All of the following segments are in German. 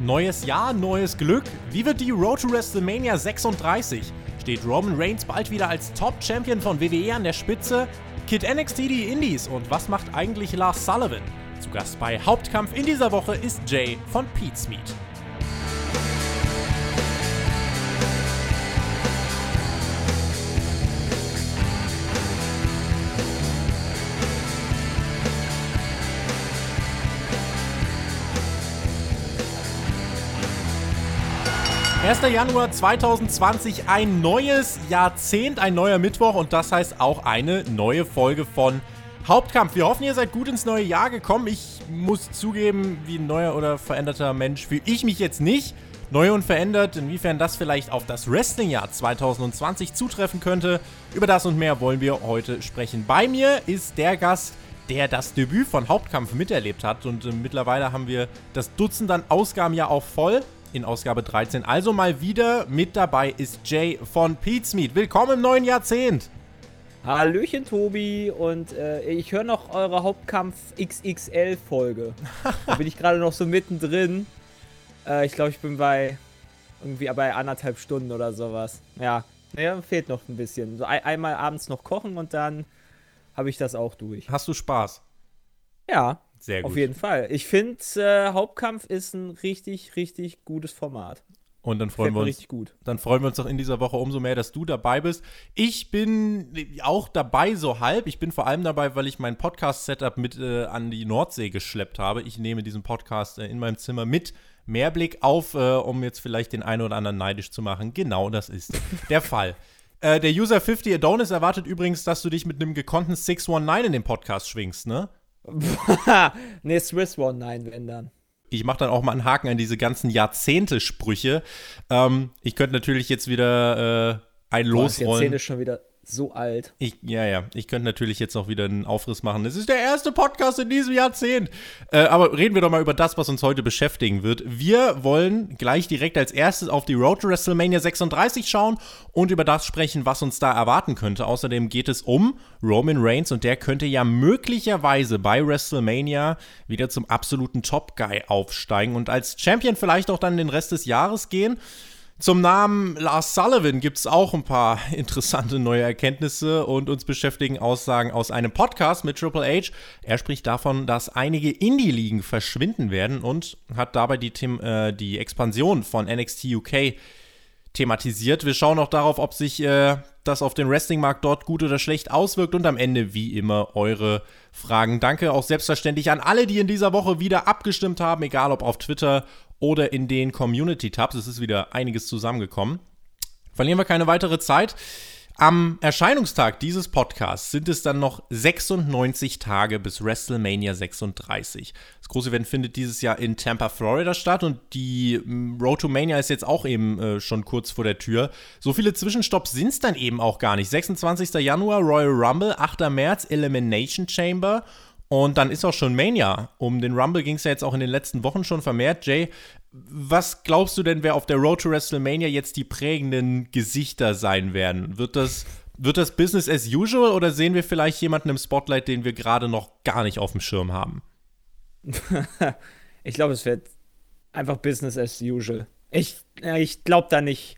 Neues Jahr, neues Glück. Wie wird die Road to WrestleMania 36? Steht Roman Reigns bald wieder als Top-Champion von WWE an der Spitze? Kid NXT die Indies und was macht eigentlich Lars Sullivan? Zu Gast bei Hauptkampf in dieser Woche ist Jay von Pete's Meat. 1. Januar 2020, ein neues Jahrzehnt, ein neuer Mittwoch und das heißt auch eine neue Folge von Hauptkampf. Wir hoffen, ihr seid gut ins neue Jahr gekommen. Ich muss zugeben, wie ein neuer oder veränderter Mensch fühle ich mich jetzt nicht. Neu und verändert, inwiefern das vielleicht auf das Wrestling-Jahr 2020 zutreffen könnte. Über das und mehr wollen wir heute sprechen. Bei mir ist der Gast, der das Debüt von Hauptkampf miterlebt hat und äh, mittlerweile haben wir das Dutzend an Ausgaben ja auch voll in Ausgabe 13. Also mal wieder mit dabei ist Jay von Meat. Willkommen im neuen Jahrzehnt. Hallöchen, Tobi. Und äh, ich höre noch eure Hauptkampf XXL-Folge. da bin ich gerade noch so mittendrin. Äh, ich glaube, ich bin bei irgendwie bei anderthalb Stunden oder sowas. Ja, ja fehlt noch ein bisschen. So ein, einmal abends noch kochen und dann habe ich das auch durch. Hast du Spaß? Ja, sehr gut. Auf jeden Fall. Ich finde, äh, Hauptkampf ist ein richtig, richtig gutes Format. Und dann freuen wir uns. Richtig gut. Dann freuen wir uns doch in dieser Woche umso mehr, dass du dabei bist. Ich bin auch dabei so halb. Ich bin vor allem dabei, weil ich mein Podcast-Setup mit äh, an die Nordsee geschleppt habe. Ich nehme diesen Podcast äh, in meinem Zimmer mit. Mehrblick auf, äh, um jetzt vielleicht den einen oder anderen neidisch zu machen. Genau das ist der Fall. Äh, der User 50 Adonis erwartet übrigens, dass du dich mit einem gekonnten 619 in den Podcast schwingst, ne? ne, Swiss One, nein, wenn dann. Ich mache dann auch mal einen Haken an diese ganzen Jahrzehnte-Sprüche. Ähm, ich könnte natürlich jetzt wieder äh, ein Boah, losrollen. Jahrzehnte schon wieder so alt. Ich, ja, ja. Ich könnte natürlich jetzt auch wieder einen Aufriss machen. Es ist der erste Podcast in diesem Jahrzehnt. Äh, aber reden wir doch mal über das, was uns heute beschäftigen wird. Wir wollen gleich direkt als erstes auf die Road to WrestleMania 36 schauen und über das sprechen, was uns da erwarten könnte. Außerdem geht es um Roman Reigns und der könnte ja möglicherweise bei WrestleMania wieder zum absoluten Top-Guy aufsteigen und als Champion vielleicht auch dann den Rest des Jahres gehen. Zum Namen Lars Sullivan gibt es auch ein paar interessante neue Erkenntnisse und uns beschäftigen Aussagen aus einem Podcast mit Triple H. Er spricht davon, dass einige Indie-Ligen verschwinden werden und hat dabei die, äh, die Expansion von NXT UK thematisiert. Wir schauen auch darauf, ob sich äh, das auf den Wrestling-Markt dort gut oder schlecht auswirkt und am Ende wie immer eure Fragen. Danke auch selbstverständlich an alle, die in dieser Woche wieder abgestimmt haben, egal ob auf Twitter oder in den Community-Tabs. Es ist wieder einiges zusammengekommen. Verlieren wir keine weitere Zeit. Am Erscheinungstag dieses Podcasts sind es dann noch 96 Tage bis WrestleMania 36. Das große Event findet dieses Jahr in Tampa, Florida statt und die mm, Road to Mania ist jetzt auch eben äh, schon kurz vor der Tür. So viele Zwischenstopps sind es dann eben auch gar nicht. 26. Januar Royal Rumble, 8. März Elimination Chamber und dann ist auch schon Mania. Um den Rumble ging es ja jetzt auch in den letzten Wochen schon vermehrt. Jay, was glaubst du denn, wer auf der Road to WrestleMania jetzt die prägenden Gesichter sein werden? Wird das, wird das Business as usual oder sehen wir vielleicht jemanden im Spotlight, den wir gerade noch gar nicht auf dem Schirm haben? ich glaube, es wird einfach Business as usual. Ich, ich glaube da nicht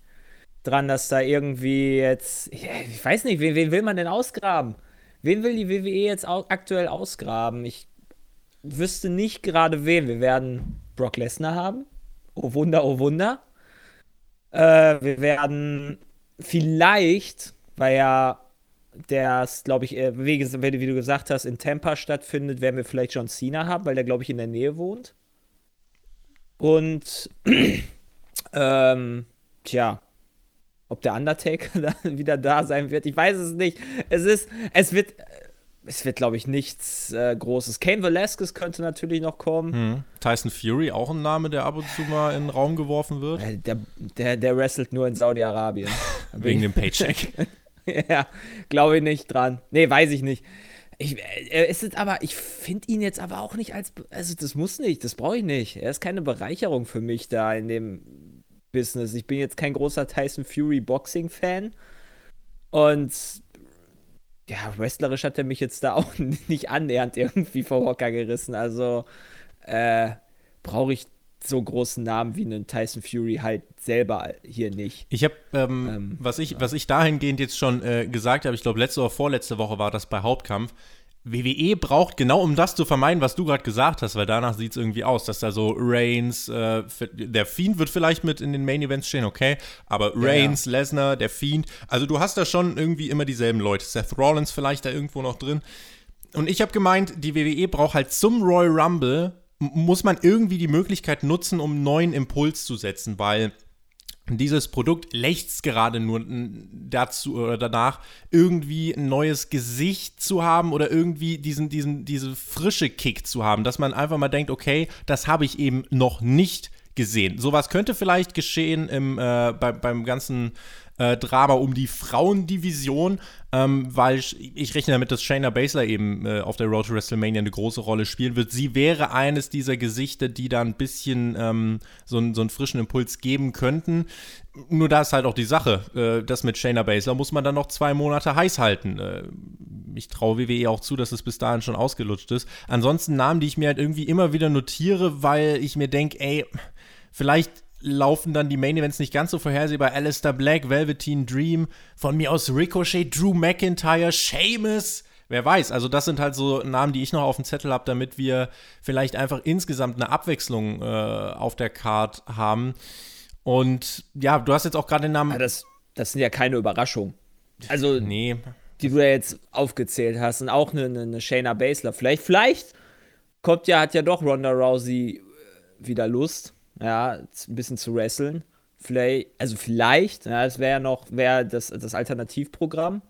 dran, dass da irgendwie jetzt. Ich weiß nicht, wen, wen will man denn ausgraben? Wen will die WWE jetzt aktuell ausgraben? Ich wüsste nicht gerade wen. Wir werden Brock Lesnar haben. Oh Wunder, oh Wunder. Äh, wir werden vielleicht, weil ja das, glaube ich, äh, wie, wie, du gesagt hast, in Tampa stattfindet, werden wir vielleicht John Cena haben, weil der, glaube ich, in der Nähe wohnt. Und, ähm, tja, ob der Undertaker dann wieder da sein wird, ich weiß es nicht. Es ist, es wird, es wird, glaube ich, nichts äh, Großes. Kane Velasquez könnte natürlich noch kommen. Hm. Tyson Fury, auch ein Name, der ab und zu mal in den Raum geworfen wird. Äh, der, der, der wrestelt nur in Saudi-Arabien. Wegen dem Paycheck. ja, glaube ich nicht dran. Nee, weiß ich nicht. Ich, er ist aber, ich finde ihn jetzt aber auch nicht als, also das muss nicht, das brauche ich nicht. Er ist keine Bereicherung für mich da in dem Business. Ich bin jetzt kein großer Tyson Fury Boxing-Fan. Und ja, wrestlerisch hat er mich jetzt da auch nicht annähernd irgendwie vor Hocker gerissen. Also äh, brauche ich so großen Namen wie einen Tyson Fury halt selber hier nicht. Ich habe, ähm, ähm, was, ich, ja. was ich dahingehend jetzt schon äh, gesagt habe, ich glaube, letzte oder vorletzte Woche war das bei Hauptkampf, WWE braucht genau, um das zu vermeiden, was du gerade gesagt hast, weil danach sieht es irgendwie aus, dass da so Reigns, äh, der Fiend wird vielleicht mit in den Main Events stehen, okay, aber Reigns, ja, ja. Lesnar, der Fiend, also du hast da schon irgendwie immer dieselben Leute. Seth Rollins vielleicht da irgendwo noch drin. Und ich habe gemeint, die WWE braucht halt zum Royal Rumble, muss man irgendwie die Möglichkeit nutzen, um einen neuen Impuls zu setzen, weil dieses Produkt lächzt gerade nur dazu oder danach, irgendwie ein neues Gesicht zu haben oder irgendwie diesen, diesen, diese frische Kick zu haben, dass man einfach mal denkt, okay, das habe ich eben noch nicht gesehen. Sowas könnte vielleicht geschehen im, äh, bei, beim ganzen äh, Drama um die Frauendivision, ähm, weil ich, ich, rechne damit, dass Shayna Baszler eben äh, auf der Road to WrestleMania eine große Rolle spielen wird. Sie wäre eines dieser Gesichter, die da ein bisschen ähm, so, so, einen frischen Impuls geben könnten. Nur da ist halt auch die Sache, äh, das mit Shayna Baszler muss man dann noch zwei Monate heiß halten. Äh, ich traue WWE auch zu, dass es bis dahin schon ausgelutscht ist. Ansonsten Namen, die ich mir halt irgendwie immer wieder notiere, weil ich mir denke, ey, vielleicht laufen dann die Main Events nicht ganz so vorhersehbar. Alistair Black, Velveteen Dream, von mir aus Ricochet, Drew McIntyre, Sheamus. Wer weiß, also das sind halt so Namen, die ich noch auf dem Zettel habe, damit wir vielleicht einfach insgesamt eine Abwechslung äh, auf der Card haben. Und ja, du hast jetzt auch gerade den Namen. Ja, das, das sind ja keine Überraschungen. Also, nee. die du ja jetzt aufgezählt hast. Und auch eine, eine Shayna Baszler. Vielleicht, vielleicht kommt ja, hat ja doch Ronda Rousey äh, wieder Lust ja, ein bisschen zu wresteln. Vielleicht, also vielleicht, ja, das wäre ja noch, wäre das, das Alternativprogramm.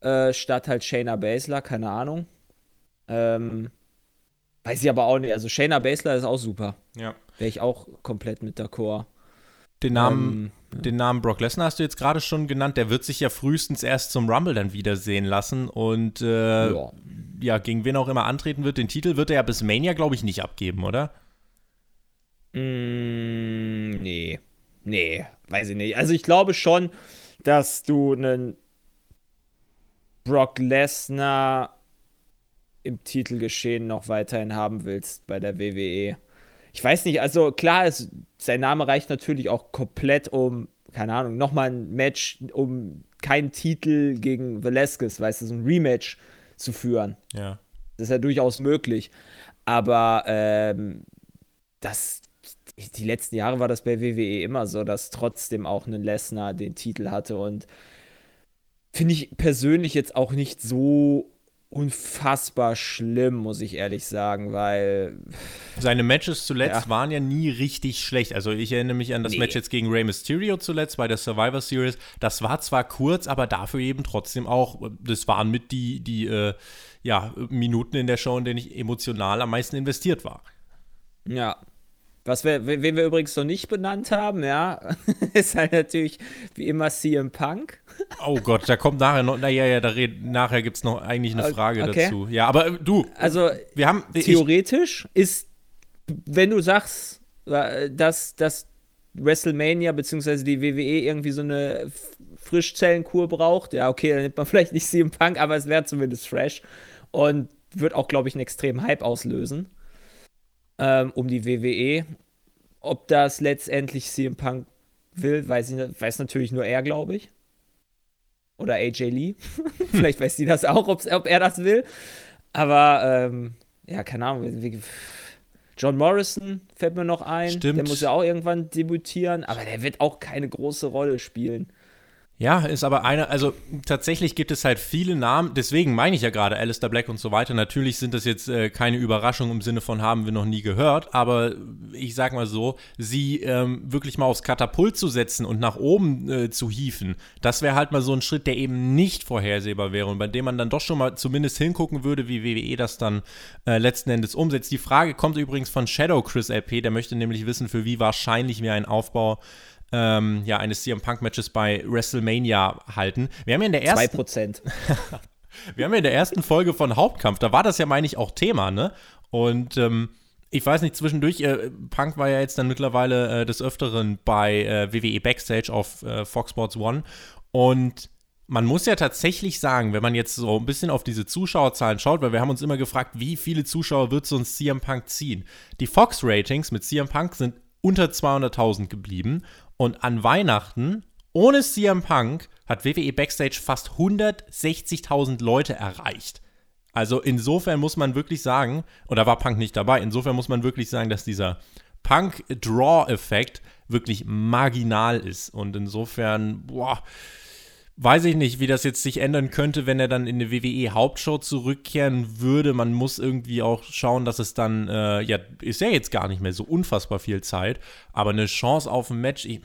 Äh, statt halt Shayna Baszler, keine Ahnung. Ähm, weiß ich aber auch nicht. Also Shayna Baszler ist auch super. Ja. Wäre ich auch komplett mit d'accord. Den Namen, ähm, den Namen Brock Lesnar hast du jetzt gerade schon genannt. Der wird sich ja frühestens erst zum Rumble dann wiedersehen lassen. Und äh, ja. ja. gegen wen auch immer antreten wird. Den Titel wird er ja bis Mania, glaube ich, nicht abgeben, oder? Mm, nee. Nee, weiß ich nicht. Also ich glaube schon, dass du einen Brock Lesnar im Titelgeschehen noch weiterhin haben willst bei der WWE. Ich weiß nicht, also klar, ist, sein Name reicht natürlich auch komplett um, keine Ahnung, nochmal ein Match um keinen Titel gegen Velasquez, weißt du, so ein Rematch zu führen. Ja. Das ist ja durchaus möglich. Aber ähm, das, die letzten Jahre war das bei WWE immer so, dass trotzdem auch ein Lesnar den Titel hatte und finde ich persönlich jetzt auch nicht so unfassbar schlimm, muss ich ehrlich sagen, weil. Seine Matches zuletzt ja. waren ja nie richtig schlecht. Also ich erinnere mich an das nee. Match jetzt gegen Rey Mysterio zuletzt bei der Survivor Series. Das war zwar kurz, aber dafür eben trotzdem auch, das waren mit die, die äh, ja, Minuten in der Show, in denen ich emotional am meisten investiert war. Ja, was wir, wen wir übrigens noch nicht benannt haben, ja, ist halt natürlich wie immer CM Punk. Oh Gott, da kommt nachher noch, naja, ja, da red, nachher gibt es noch eigentlich eine Frage okay. dazu. Ja, aber äh, du, also wir haben theoretisch ich, ist, wenn du sagst, äh, dass, dass WrestleMania bzw. die WWE irgendwie so eine Frischzellenkur braucht, ja, okay, dann nimmt man vielleicht nicht CM Punk, aber es wäre zumindest fresh und wird auch, glaube ich, einen extremen Hype auslösen ähm, um die WWE. Ob das letztendlich CM Punk will, weiß, ich, weiß natürlich nur er, glaube ich. Oder AJ Lee. Vielleicht weiß sie das auch, ob er das will. Aber ähm, ja, keine Ahnung. John Morrison fällt mir noch ein. Stimmt. Der muss ja auch irgendwann debütieren, aber der wird auch keine große Rolle spielen. Ja, ist aber eine, also tatsächlich gibt es halt viele Namen, deswegen meine ich ja gerade Alistair Black und so weiter. Natürlich sind das jetzt äh, keine Überraschung im Sinne von haben wir noch nie gehört, aber ich sag mal so, sie ähm, wirklich mal aufs Katapult zu setzen und nach oben äh, zu hieven, das wäre halt mal so ein Schritt, der eben nicht vorhersehbar wäre und bei dem man dann doch schon mal zumindest hingucken würde, wie WWE das dann äh, letzten Endes umsetzt. Die Frage kommt übrigens von Shadow Chris LP, der möchte nämlich wissen, für wie wahrscheinlich wir einen Aufbau ähm, ja, eines CM Punk-Matches bei WrestleMania halten. Wir haben ja in der ersten. 2%. wir haben ja in der ersten Folge von Hauptkampf, da war das ja, meine ich, auch Thema, ne? Und ähm, ich weiß nicht, zwischendurch, äh, Punk war ja jetzt dann mittlerweile äh, des Öfteren bei äh, WWE Backstage auf äh, Fox Sports One. Und man muss ja tatsächlich sagen, wenn man jetzt so ein bisschen auf diese Zuschauerzahlen schaut, weil wir haben uns immer gefragt, wie viele Zuschauer wird so ein CM Punk ziehen? Die Fox-Ratings mit CM Punk sind unter 200.000 geblieben und an Weihnachten ohne CM Punk hat WWE Backstage fast 160.000 Leute erreicht. Also insofern muss man wirklich sagen, oder war Punk nicht dabei, insofern muss man wirklich sagen, dass dieser Punk-Draw-Effekt wirklich marginal ist. Und insofern, boah, weiß ich nicht, wie das jetzt sich ändern könnte, wenn er dann in eine WWE-Hauptshow zurückkehren würde. Man muss irgendwie auch schauen, dass es dann, äh, ja, ist ja jetzt gar nicht mehr so unfassbar viel Zeit, aber eine Chance auf ein Match, ich,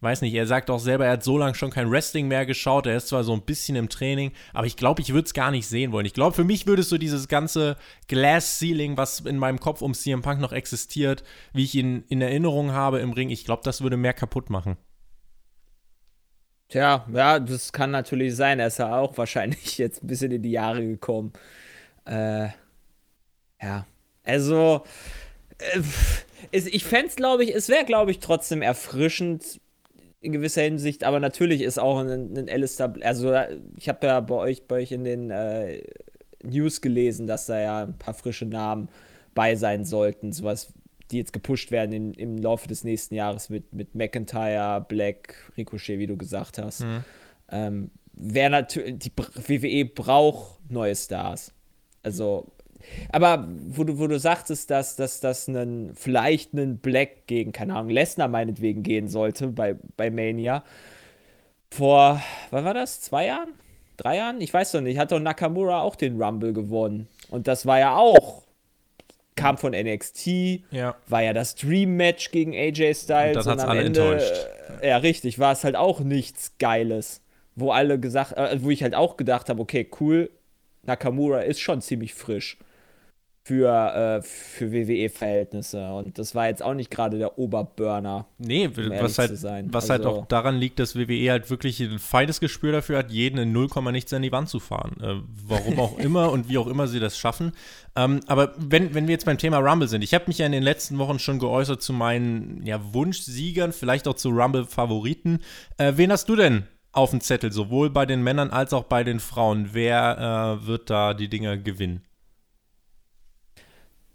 weiß nicht, er sagt auch selber, er hat so lange schon kein Wrestling mehr geschaut. Er ist zwar so ein bisschen im Training, aber ich glaube, ich würde es gar nicht sehen wollen. Ich glaube, für mich würdest du dieses ganze Glass Ceiling, was in meinem Kopf um CM Punk noch existiert, wie ich ihn in Erinnerung habe im Ring, ich glaube, das würde mehr kaputt machen. Tja, ja, das kann natürlich sein. Er ist ja auch wahrscheinlich jetzt ein bisschen in die Jahre gekommen. Äh, ja, also. Äh, ich fände es, glaube ich, es wäre, glaube ich, trotzdem erfrischend, in gewisser Hinsicht, aber natürlich ist auch ein, ein Alistair, also ich habe ja bei euch, bei euch in den äh, News gelesen, dass da ja ein paar frische Namen bei sein sollten, sowas, die jetzt gepusht werden in, im Laufe des nächsten Jahres mit, mit McIntyre, Black, Ricochet, wie du gesagt hast. Mhm. Ähm, Wer natürlich, die WWE braucht neue Stars. Also aber wo du, wo du sagtest, dass das dass einen, vielleicht einen Black gegen, keine Ahnung, Lesnar meinetwegen gehen sollte bei, bei Mania. Vor, wann war das? Zwei Jahren? Drei Jahren? Ich weiß doch nicht. Hat doch Nakamura auch den Rumble gewonnen. Und das war ja auch kam von NXT, ja. war ja das Dream Match gegen AJ Styles. Und, und am Ende, enttäuscht. Äh, ja, richtig, war es halt auch nichts Geiles. Wo alle gesagt, äh, wo ich halt auch gedacht habe, okay, cool, Nakamura ist schon ziemlich frisch für, äh, für WWE-Verhältnisse. Und das war jetzt auch nicht gerade der Oberburner. Nee, um was, halt, was halt also, halt auch daran liegt, dass WWE halt wirklich ein feines Gespür dafür hat, jeden in 0, nichts an die Wand zu fahren. Äh, warum auch immer und wie auch immer sie das schaffen. Ähm, aber wenn, wenn wir jetzt beim Thema Rumble sind, ich habe mich ja in den letzten Wochen schon geäußert zu meinen ja, Wunschsiegern, vielleicht auch zu Rumble-Favoriten. Äh, wen hast du denn auf dem Zettel, sowohl bei den Männern als auch bei den Frauen? Wer äh, wird da die Dinger gewinnen?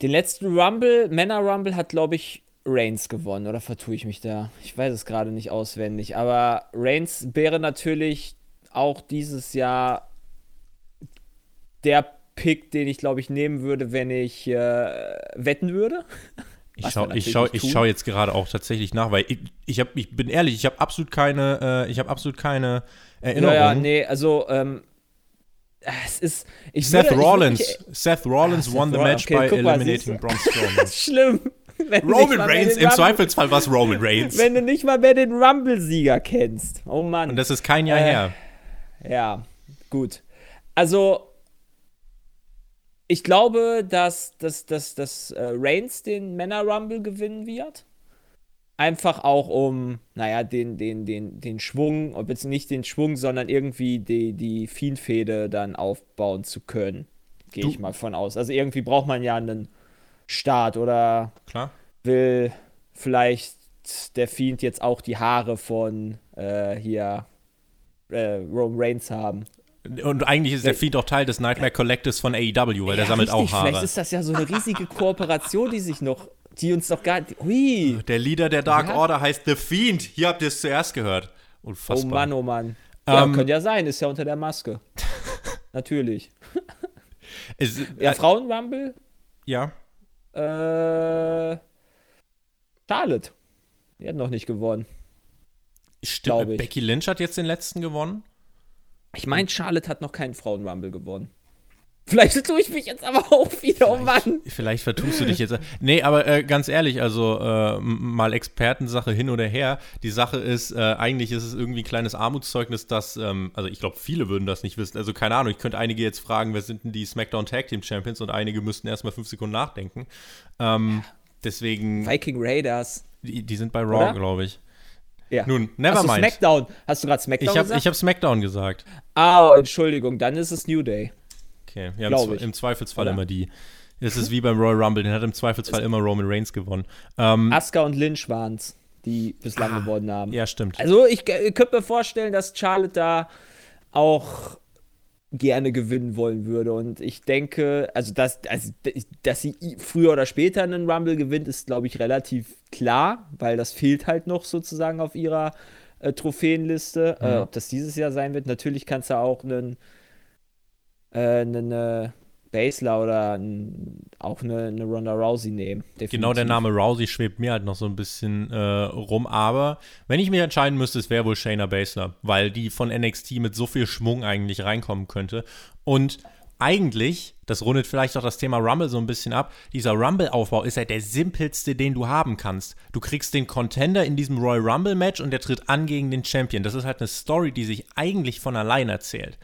Den letzten Rumble, Männer Rumble, hat, glaube ich, Reigns gewonnen. Oder vertue ich mich da? Ich weiß es gerade nicht auswendig. Aber Reigns wäre natürlich auch dieses Jahr der Pick, den ich, glaube ich, nehmen würde, wenn ich äh, wetten würde. Ich schaue ich schau, ich schau jetzt gerade auch tatsächlich nach, weil ich, ich, hab, ich bin ehrlich, ich habe absolut keine, äh, ich habe absolut keine Erinnerung. Ja, ja, nee, also ähm, es ist. Seth würde, Rollins. Ich, Seth Rollins ah, won Seth the match okay, by eliminating Braun Strowman. das ist schlimm. Roman Reigns, im Zweifelsfall war es Roman Reigns. Wenn du nicht mal mehr den Rumble-Sieger kennst. Oh Mann. Und das ist kein Jahr äh, her. Ja, gut. Also, ich glaube, dass, dass, dass, dass äh, Reigns den Männer-Rumble gewinnen wird. Einfach auch um, naja, den, den, den, den Schwung, ob jetzt nicht den Schwung, sondern irgendwie die, die Fiendfehde dann aufbauen zu können. Gehe ich mal von aus. Also irgendwie braucht man ja einen Start oder Klar. will vielleicht der Fiend jetzt auch die Haare von äh, hier äh, Rome Reigns haben. Und eigentlich ist der Fiend auch Teil des Nightmare Collectives von AEW, weil ja, der sammelt richtig, auch Haare. Vielleicht ist das ja so eine riesige Kooperation, die sich noch die uns doch gar Hui. Der Leader der Dark ja. Order heißt The Fiend. Hier habt ihr es zuerst gehört. Unfassbar. Oh Mann, oh Mann. Ja, ähm, könnte ja sein, ist ja unter der Maske. Natürlich. Es, ja, äh, Frauenrumble? Ja. Äh, Charlotte. Die hat noch nicht gewonnen. Stimmt. Becky Lynch hat jetzt den letzten gewonnen. Ich meine, Charlotte hat noch keinen Frauenrumble gewonnen. Vielleicht tue ich mich jetzt aber auch wieder, oh Mann. Vielleicht vertust du dich jetzt. Nee, aber äh, ganz ehrlich, also äh, mal Expertensache hin oder her. Die Sache ist, äh, eigentlich ist es irgendwie ein kleines Armutszeugnis, dass, ähm, also ich glaube, viele würden das nicht wissen. Also keine Ahnung, ich könnte einige jetzt fragen, wer sind denn die SmackDown Tag Team Champions und einige müssten erstmal fünf Sekunden nachdenken. Ähm, deswegen. Viking Raiders. Die, die sind bei Raw, glaube ich. Ja. Nun, never mind. Smackdown. Hast du gerade Smackdown ich hab, gesagt? Ich habe Smackdown gesagt. Ah, oh, Entschuldigung, dann ist es New Day. Okay, ja, im, im, Zweifelsfall Oder? immer die. Es ist wie beim Royal Rumble, den hat im Zweifelsfall immer Roman Reigns gewonnen. Ähm, Asuka und Lynch waren es, die bislang ah, gewonnen haben. Ja, stimmt. Also ich, ich könnte mir vorstellen, dass Charlotte da auch gerne gewinnen wollen würde. Und ich denke, also dass, also, dass sie früher oder später einen Rumble gewinnt, ist, glaube ich, relativ klar, weil das fehlt halt noch sozusagen auf ihrer äh, Trophäenliste. Äh, mhm. Äh, ob das dieses Jahr sein wird, natürlich kannst du auch einen, äh, einen äh, Basler oder ein, auch eine, eine, Ronda Rousey nehmen. Definitiv. Genau, der Name Rousey schwebt mir halt noch so ein bisschen äh, rum. Aber wenn ich mich entscheiden müsste, es wäre wohl Shayna Basler, weil die von NXT mit so viel Schwung eigentlich reinkommen könnte. Und eigentlich, das rundet vielleicht auch das Thema Rumble so ein bisschen ab, dieser Rumble-Aufbau ist ja der simpelste, den du haben kannst. Du kriegst den Contender in diesem Royal Rumble-Match und der tritt an gegen den Champion. Das ist halt eine Story, die sich eigentlich von allein erzählt.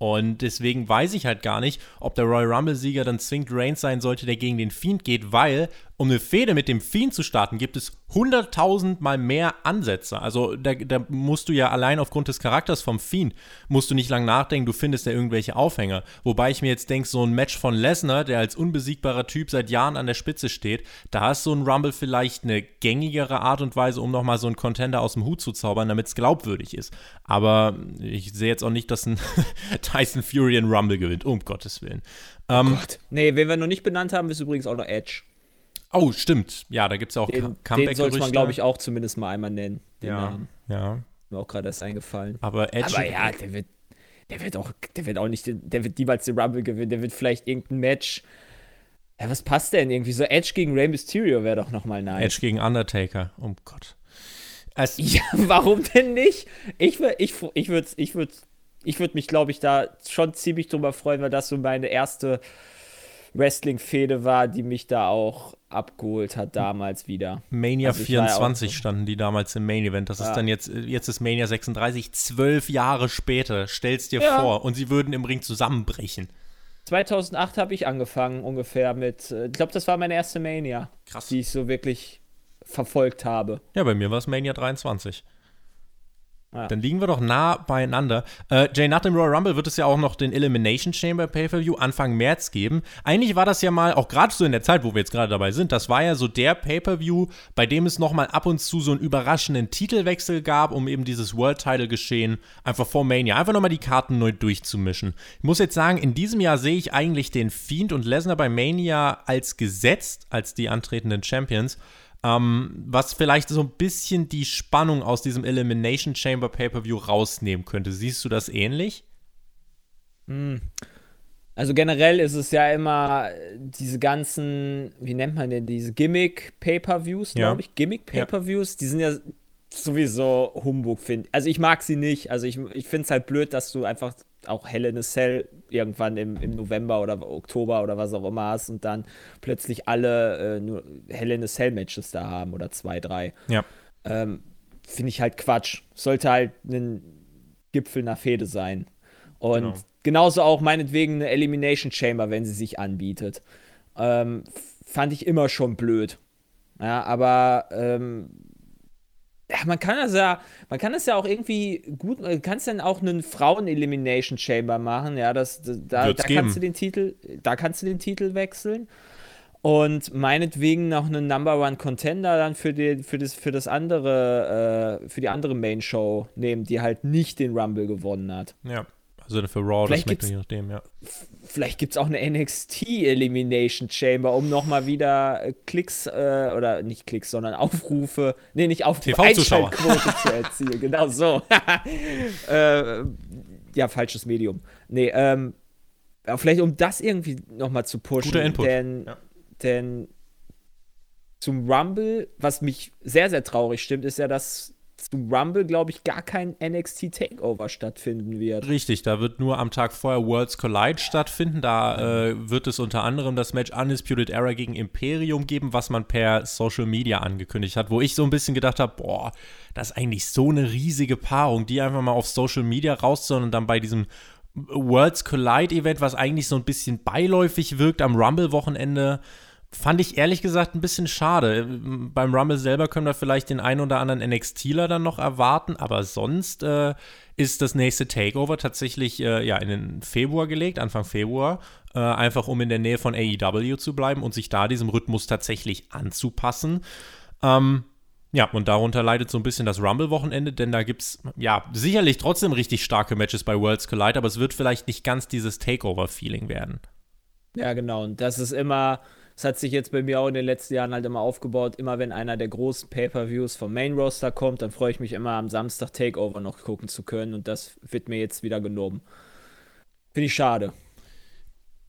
Und deswegen weiß ich halt gar nicht, ob der Royal Rumble-Sieger dann zwingend Reigns sein sollte, der gegen den Fiend geht, weil um eine Fehde mit dem Fiend zu starten, gibt es 100.000 mal mehr Ansätze. Also da, da, musst du ja allein aufgrund des Charakters vom Fiend, musst du nicht lang nachdenken, du findest ja irgendwelche Aufhänger. Wobei ich mir jetzt denke, so ein Match von Lesnar, der als unbesiegbarer Typ seit Jahren an der Spitze steht, da ist so ein Rumble vielleicht eine gängigere Art und Weise, um nochmal so einen Contender aus dem Hut zu zaubern, damit es glaubwürdig ist. Aber ich sehe jetzt auch nicht, dass ein Tyson Fury einen Rumble gewinnt, um Gottes Willen. Ähm, oh Gott. Nee, wen wir noch nicht benannt haben, ist übrigens auch noch Edge. Oh, stimmt. Ja, da gibt es ja auch den, comeback Den sollte man, glaube ich, auch zumindest mal einmal nennen. ja, Namen. ja. Mir auch gerade erst eingefallen. Aber Edge. Aber ja, der wird, der wird auch, der wird auch nicht, der wird niemals den Rumble gewinnen. Der wird vielleicht irgendein Match. Ja, was passt denn irgendwie? So Edge gegen Rey Mysterio wäre doch nochmal nice. Edge gegen Undertaker. Oh Gott. Es ja, warum denn nicht? Ich, ich, ich würde ich würd, ich würd mich, glaube ich, da schon ziemlich drüber freuen, weil das so meine erste Wrestling-Fehde war, die mich da auch abgeholt hat damals wieder. Mania also 24 standen die damals im Main Event. Das ja. ist dann jetzt, jetzt ist Mania 36, zwölf Jahre später. Stell's dir ja. vor. Und sie würden im Ring zusammenbrechen. 2008 habe ich angefangen ungefähr mit, äh, ich glaube, das war meine erste Mania, Krass. die ich so wirklich verfolgt habe. Ja, bei mir war es Mania 23. Ja. Dann liegen wir doch nah beieinander. Äh, Jay, nach dem Royal Rumble wird es ja auch noch den Elimination Chamber Pay-Per-View Anfang März geben. Eigentlich war das ja mal, auch gerade so in der Zeit, wo wir jetzt gerade dabei sind, das war ja so der Pay-Per-View, bei dem es nochmal ab und zu so einen überraschenden Titelwechsel gab, um eben dieses World-Title-Geschehen einfach vor Mania, einfach nochmal die Karten neu durchzumischen. Ich muss jetzt sagen, in diesem Jahr sehe ich eigentlich den Fiend und Lesnar bei Mania als gesetzt, als die antretenden Champions. Ähm, was vielleicht so ein bisschen die Spannung aus diesem Elimination Chamber Pay-Per-View rausnehmen könnte. Siehst du das ähnlich? Hm. Also generell ist es ja immer diese ganzen, wie nennt man denn diese Gimmick-Pay-Per-Views, glaube ich. Gimmick-Pay-Per-Views, ja. die sind ja sowieso Humbug, finde Also ich mag sie nicht. Also ich, ich finde es halt blöd, dass du einfach auch Hell in a Cell irgendwann im, im November oder Oktober oder was auch immer hast und dann plötzlich alle äh, nur Hell in a Cell Matches da haben oder zwei, drei. Ja. Ähm, Finde ich halt Quatsch. Sollte halt ein Gipfel einer Fehde sein. Und genau. genauso auch meinetwegen eine Elimination Chamber, wenn sie sich anbietet. Ähm, fand ich immer schon blöd. Ja, aber ähm, man kann das ja, man kann das ja auch irgendwie gut, man kann es dann auch einen Frauen-Elimination Chamber machen, ja, das, da, da kannst du den Titel, da kannst du den Titel wechseln und meinetwegen noch einen Number One Contender dann für, die, für, das, für das andere, äh, für die andere Main Show nehmen, die halt nicht den Rumble gewonnen hat. Ja. Also für Raw, vielleicht das je nachdem, ja. Vielleicht gibt es auch eine NXT Elimination Chamber, um nochmal wieder äh, Klicks, äh, oder nicht Klicks, sondern Aufrufe, nee, nicht Aufrufe, Einschaltquote zu erzielen. Genau so. äh, ja, falsches Medium. Nee, ähm, vielleicht um das irgendwie nochmal zu pushen. Guter Input. Denn, ja. denn zum Rumble, was mich sehr, sehr traurig stimmt, ist ja, dass zum Rumble, glaube ich, gar kein NXT Takeover stattfinden wird. Richtig, da wird nur am Tag vorher Worlds Collide stattfinden. Da äh, wird es unter anderem das Match Undisputed Era gegen Imperium geben, was man per Social Media angekündigt hat, wo ich so ein bisschen gedacht habe, boah, das ist eigentlich so eine riesige Paarung, die einfach mal auf Social Media rauszuhauen und dann bei diesem Worlds Collide Event, was eigentlich so ein bisschen beiläufig wirkt am Rumble-Wochenende, Fand ich ehrlich gesagt ein bisschen schade. Beim Rumble selber können wir vielleicht den einen oder anderen NXTler dann noch erwarten, aber sonst äh, ist das nächste Takeover tatsächlich äh, ja, in den Februar gelegt, Anfang Februar, äh, einfach um in der Nähe von AEW zu bleiben und sich da diesem Rhythmus tatsächlich anzupassen. Ähm, Ja, und darunter leidet so ein bisschen das Rumble-Wochenende, denn da gibt es ja sicherlich trotzdem richtig starke Matches bei Worlds Collide, aber es wird vielleicht nicht ganz dieses Takeover-Feeling werden. Ja, genau. Und das ist immer, es hat sich jetzt bei mir auch in den letzten Jahren halt immer aufgebaut. Immer wenn einer der großen Pay-Per-Views vom Main Roster kommt, dann freue ich mich immer am Samstag Takeover noch gucken zu können. Und das wird mir jetzt wieder genommen. Finde ich schade.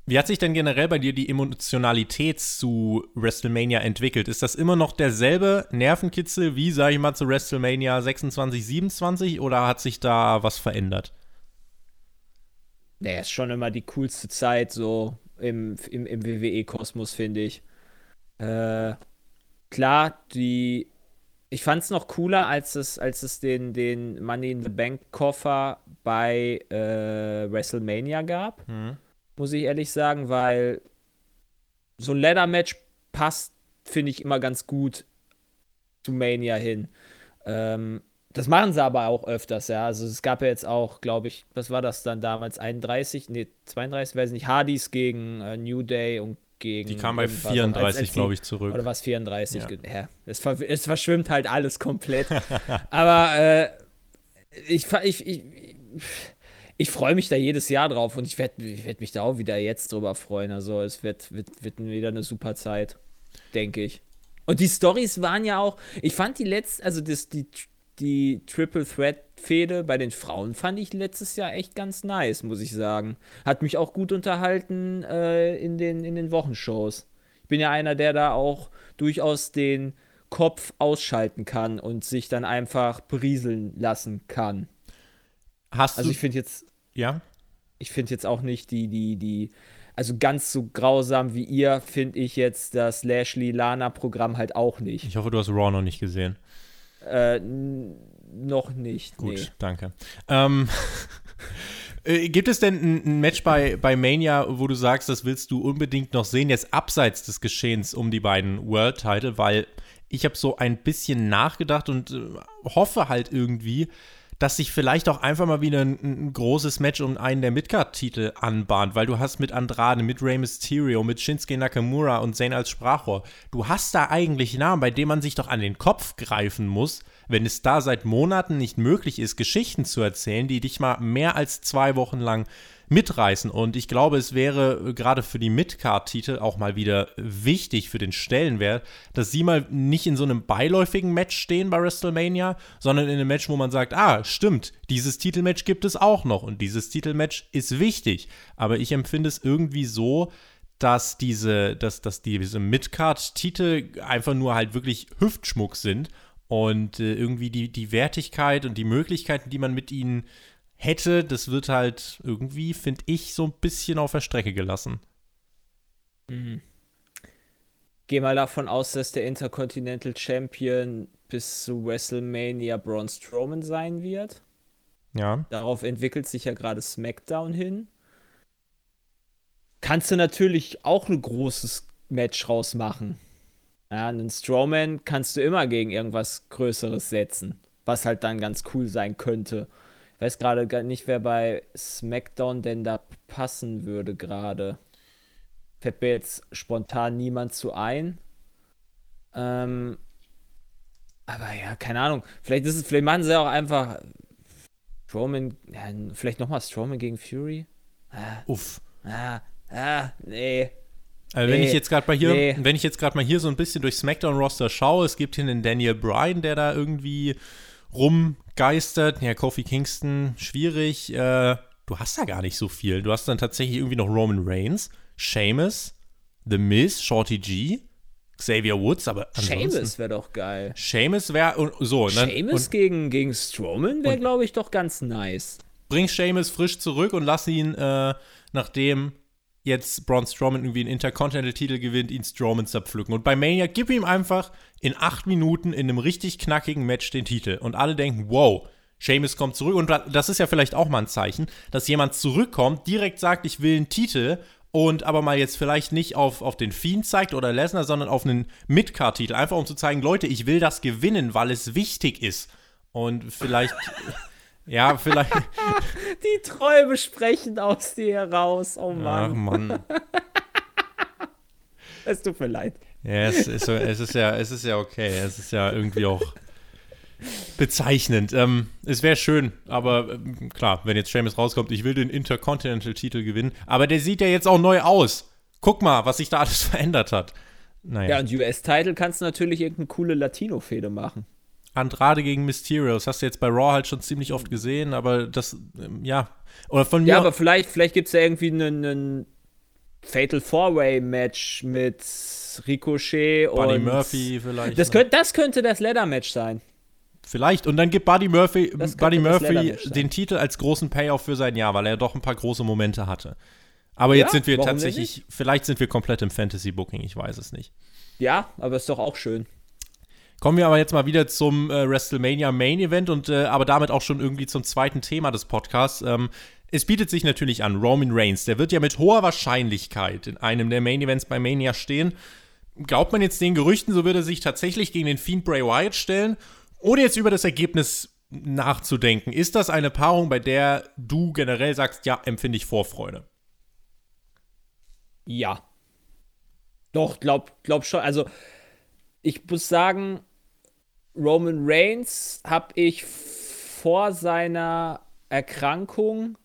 Wie hat sich denn generell bei dir die Emotionalität zu WrestleMania entwickelt? Ist das immer noch derselbe Nervenkitzel wie, sage ich mal, zu WrestleMania 26, 27 oder hat sich da was verändert? Naja, ist schon immer die coolste Zeit so im, im, im WWE-Kosmos, finde ich. Äh, klar, die. Ich fand es noch cooler, als es, als es den, den Money in the Bank-Koffer bei äh, WrestleMania gab. Mhm muss ich ehrlich sagen, weil so ein Leather-Match passt, finde ich, immer ganz gut zu Mania hin. Ähm, das machen sie aber auch öfters, ja. Also es gab ja jetzt auch, glaube ich, was war das dann damals? 31, nee, 32, weiß nicht, Hardys gegen äh, New Day und gegen. Die kam bei 34, glaube ich, zurück. Oder was 34? Ja. ja es, ver es, verschwimmt halt alles komplett. aber äh, ich, ich, ich, ich freue mich da jedes Jahr drauf und ich werde ich werd mich da auch wieder jetzt drüber freuen. Also es wird, wird, wird wieder eine super Zeit, denke ich. Und die Stories waren ja auch, ich fand die letzten, also das, die, die Triple Threat Fehde bei den Frauen fand ich letztes Jahr echt ganz nice, muss ich sagen. Hat mich auch gut unterhalten äh, in, den, in den Wochenshows. Ich bin ja einer, der da auch durchaus den Kopf ausschalten kann und sich dann einfach berieseln lassen kann. Hast also ich finde jetzt ja. Ich finde jetzt auch nicht die, die, die, also ganz so grausam wie ihr finde ich jetzt das Lashley-Lana-Programm halt auch nicht. Ich hoffe, du hast Raw noch nicht gesehen. Äh, noch nicht. Gut, nee. danke. Ähm, äh, gibt es denn ein, Match bei, bei Mania, wo du sagst, das willst du unbedingt noch sehen, jetzt abseits des Geschehens um die beiden World-Title? Weil ich habe so ein bisschen nachgedacht und äh, hoffe halt irgendwie, dass sich vielleicht auch einfach mal wieder ein, ein großes Match um einen der Midcard-Titel anbahnt, weil du hast mit Andrade, mit Rey Mysterio, mit Shinsuke Nakamura und Zayn als Sprachrohr, du hast da eigentlich Namen, bei denen man sich doch an den Kopf greifen muss, wenn es da seit Monaten nicht möglich ist, Geschichten zu erzählen, die dich mal mehr als zwei Wochen lang mitreißen. Und ich glaube, es wäre äh, gerade für die Midcard-Titel auch mal wieder wichtig für den Stellenwert, dass sie mal nicht in so einem beiläufigen Match stehen bei WrestleMania, sondern in einem Match, wo man sagt, ah, stimmt, dieses Titelmatch gibt es auch noch und dieses Titelmatch ist wichtig. Aber ich empfinde es irgendwie so, dass diese, dass, dass diese Midcard-Titel einfach nur halt wirklich Hüftschmuck sind und äh, irgendwie die, die Wertigkeit und die Möglichkeiten, die man mit ihnen hätte, das wird halt irgendwie, finde ich, so ein bisschen auf der Strecke gelassen. Mhm. Geh mal davon aus, dass der Intercontinental Champion bis zu WrestleMania Braun Strowman sein wird. Ja. Darauf entwickelt sich ja gerade SmackDown hin. Kannst du natürlich auch ein großes Match rausmachen. Ja, einen Strowman kannst du immer gegen irgendwas Größeres setzen, was halt dann ganz cool sein könnte weiß gerade nicht, wer bei SmackDown denn da passen würde gerade. Fällt mir jetzt spontan niemand zu ein. Ähm, aber ja, keine Ahnung. Vielleicht ist es, vielleicht machen sie auch einfach Strowman, ja, vielleicht nochmal Strowman gegen Fury. Ah, Uff. Ah, ah, nee. Also nee, wenn ich jetzt gerade mal hier, nee. wenn ich jetzt gerade mal hier so ein bisschen durch SmackDown Roster schaue, es gibt hier einen Daniel Bryan, der da irgendwie rumgeistert. Ja, Kofi Kingston, schwierig. Äh, du hast da gar nicht so viel. Du hast dann tatsächlich irgendwie noch Roman Reigns, Sheamus, The Miz, Shorty G, Xavier Woods, aber Sheamus wäre doch geil. Sheamus wäre so. Ne? Sheamus gegen, gegen Strowman wäre, glaube ich, doch ganz nice. Bring Sheamus frisch zurück und lass ihn, äh, nachdem jetzt Braun Strowman irgendwie einen Intercontinental-Titel gewinnt, ihn Strowman zerpflücken. Und bei Mania gib ihm einfach in acht Minuten in einem richtig knackigen Match den Titel. Und alle denken, wow, Seamus kommt zurück. Und das ist ja vielleicht auch mal ein Zeichen, dass jemand zurückkommt, direkt sagt, ich will einen Titel und aber mal jetzt vielleicht nicht auf, auf den Fiend zeigt oder Lesnar, sondern auf einen Midcard-Titel. Einfach um zu zeigen, Leute, ich will das gewinnen, weil es wichtig ist. Und vielleicht Ja, vielleicht. Die Träume sprechen aus dir heraus. Oh Mann. Ach Mann. Es tut mir leid. Ja, es ist, es ist ja, es ist ja okay. Es ist ja irgendwie auch bezeichnend. Ähm, es wäre schön, aber ähm, klar, wenn jetzt Seamus rauskommt, ich will den Intercontinental-Titel gewinnen, aber der sieht ja jetzt auch neu aus. Guck mal, was sich da alles verändert hat. Naja. Ja, und US-Title kannst du natürlich irgendeine coole Latino-Fehde machen. Andrade gegen Mysterio, das hast du jetzt bei Raw halt schon ziemlich oft gesehen, aber das, ähm, ja. Oder von mir. Ja, aber vielleicht, vielleicht gibt es ja irgendwie einen Fatal Four-Way-Match mit Ricochet Buddy und. Murphy vielleicht. Das, könnt, das könnte das Leather-Match sein. Vielleicht. Und dann gibt Buddy Murphy, Buddy Murphy den Titel als großen Payoff für sein Jahr, weil er doch ein paar große Momente hatte. Aber jetzt ja, sind wir tatsächlich, vielleicht sind wir komplett im Fantasy-Booking, ich weiß es nicht. Ja, aber ist doch auch schön. Kommen wir aber jetzt mal wieder zum äh, WrestleMania Main Event und äh, aber damit auch schon irgendwie zum zweiten Thema des Podcasts. Ähm, es bietet sich natürlich an, Roman Reigns, der wird ja mit hoher Wahrscheinlichkeit in einem der Main Events bei Mania stehen. Glaubt man jetzt den Gerüchten, so wird er sich tatsächlich gegen den Fiend Bray Wyatt stellen ohne jetzt über das Ergebnis nachzudenken, ist das eine Paarung, bei der du generell sagst, ja, empfinde ich Vorfreude? Ja. Doch, glaub, glaub schon. Also, ich muss sagen, Roman Reigns habe ich vor seiner Erkrankung,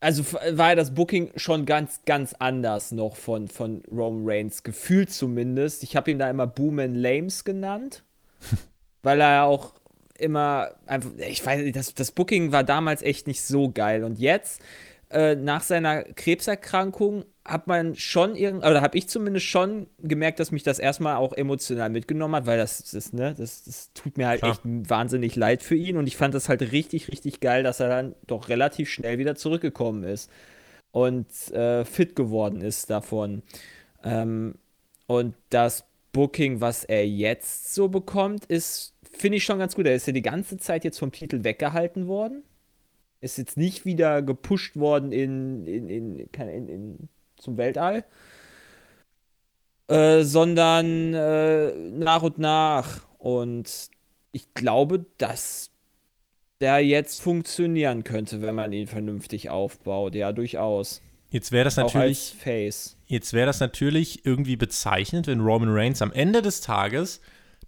also war das Booking schon ganz, ganz anders noch von, von Roman Reigns, gefühlt zumindest. Ich habe ihn da immer Boom and Lames genannt. weil er auch immer einfach, ich weiß nicht, das, das Booking war damals echt nicht so geil. Und jetzt, äh, nach seiner Krebserkrankung, hat man schon irgend, oder habe ich zumindest schon gemerkt, dass mich das erstmal auch emotional mitgenommen hat, weil das, das, ne, das, das tut mir halt Klar. echt wahnsinnig leid für ihn. Und ich fand das halt richtig, richtig geil, dass er dann doch relativ schnell wieder zurückgekommen ist und äh, fit geworden ist davon. Ähm, und das Booking, was er jetzt so bekommt, ist, finde ich schon ganz gut. Er ist ja die ganze Zeit jetzt vom Titel weggehalten worden. Ist jetzt nicht wieder gepusht worden in, in, in, in, in zum Weltall. Äh, sondern äh, nach und nach. Und ich glaube, dass der jetzt funktionieren könnte, wenn man ihn vernünftig aufbaut. Ja, durchaus. Jetzt wäre das natürlich. Jetzt wäre das natürlich irgendwie bezeichnend, wenn Roman Reigns am Ende des Tages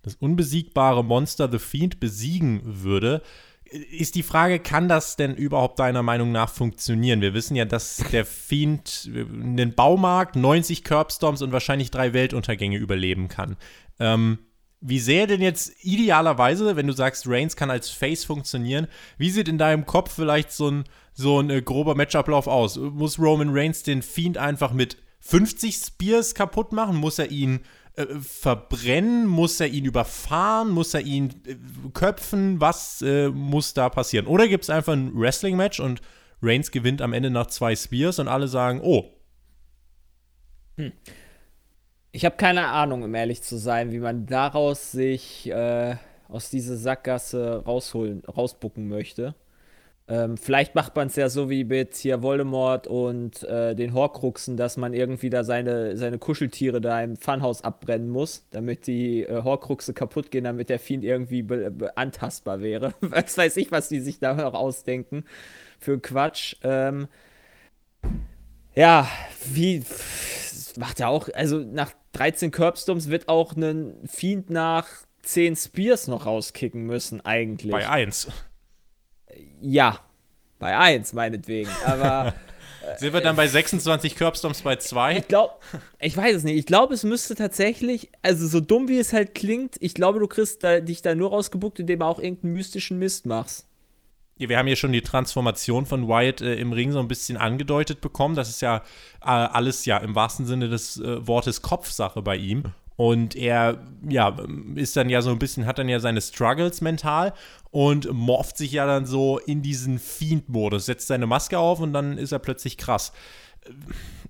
das unbesiegbare Monster The Fiend besiegen würde. Ist die Frage, kann das denn überhaupt deiner Meinung nach funktionieren? Wir wissen ja, dass der Fiend einen Baumarkt, 90 Curbstorms und wahrscheinlich drei Weltuntergänge überleben kann. Ähm, wie sähe denn jetzt idealerweise, wenn du sagst, Reigns kann als Face funktionieren, wie sieht in deinem Kopf vielleicht so ein, so ein äh, grober Matchablauf aus? Muss Roman Reigns den Fiend einfach mit 50 Spears kaputt machen? Muss er ihn äh, verbrennen? Muss er ihn überfahren? Muss er ihn äh, köpfen? Was äh, muss da passieren? Oder gibt es einfach ein Wrestling-Match und Reigns gewinnt am Ende nach zwei Spears und alle sagen, oh. Hm. Ich habe keine Ahnung, um ehrlich zu sein, wie man daraus sich äh, aus dieser Sackgasse rausholen, rausbucken möchte. Ähm, vielleicht macht man es ja so wie mit hier Voldemort und äh, den Horcruxen, dass man irgendwie da seine, seine Kuscheltiere da im Funhaus abbrennen muss, damit die äh, Horcruxe kaputt gehen, damit der Fiend irgendwie antastbar wäre. was weiß ich, was die sich da noch ausdenken für Quatsch. Ähm, ja, wie macht er auch, also nach 13 Curbstorms wird auch ein Fiend nach 10 Spears noch rauskicken müssen, eigentlich. Bei 1. Ja, bei 1 meinetwegen. Aber. Sind wir dann bei 26 Curbstorms bei 2? Ich glaube, ich weiß es nicht. Ich glaube, es müsste tatsächlich, also so dumm wie es halt klingt, ich glaube, du kriegst da, dich da nur rausgebuckt, indem du auch irgendeinen mystischen Mist machst. Ja, wir haben hier schon die Transformation von Wyatt äh, im Ring so ein bisschen angedeutet bekommen. Das ist ja äh, alles ja im wahrsten Sinne des äh, Wortes Kopfsache bei ihm. Und er, ja, ist dann ja so ein bisschen, hat dann ja seine Struggles mental und morpht sich ja dann so in diesen Fiend-Modus, setzt seine Maske auf und dann ist er plötzlich krass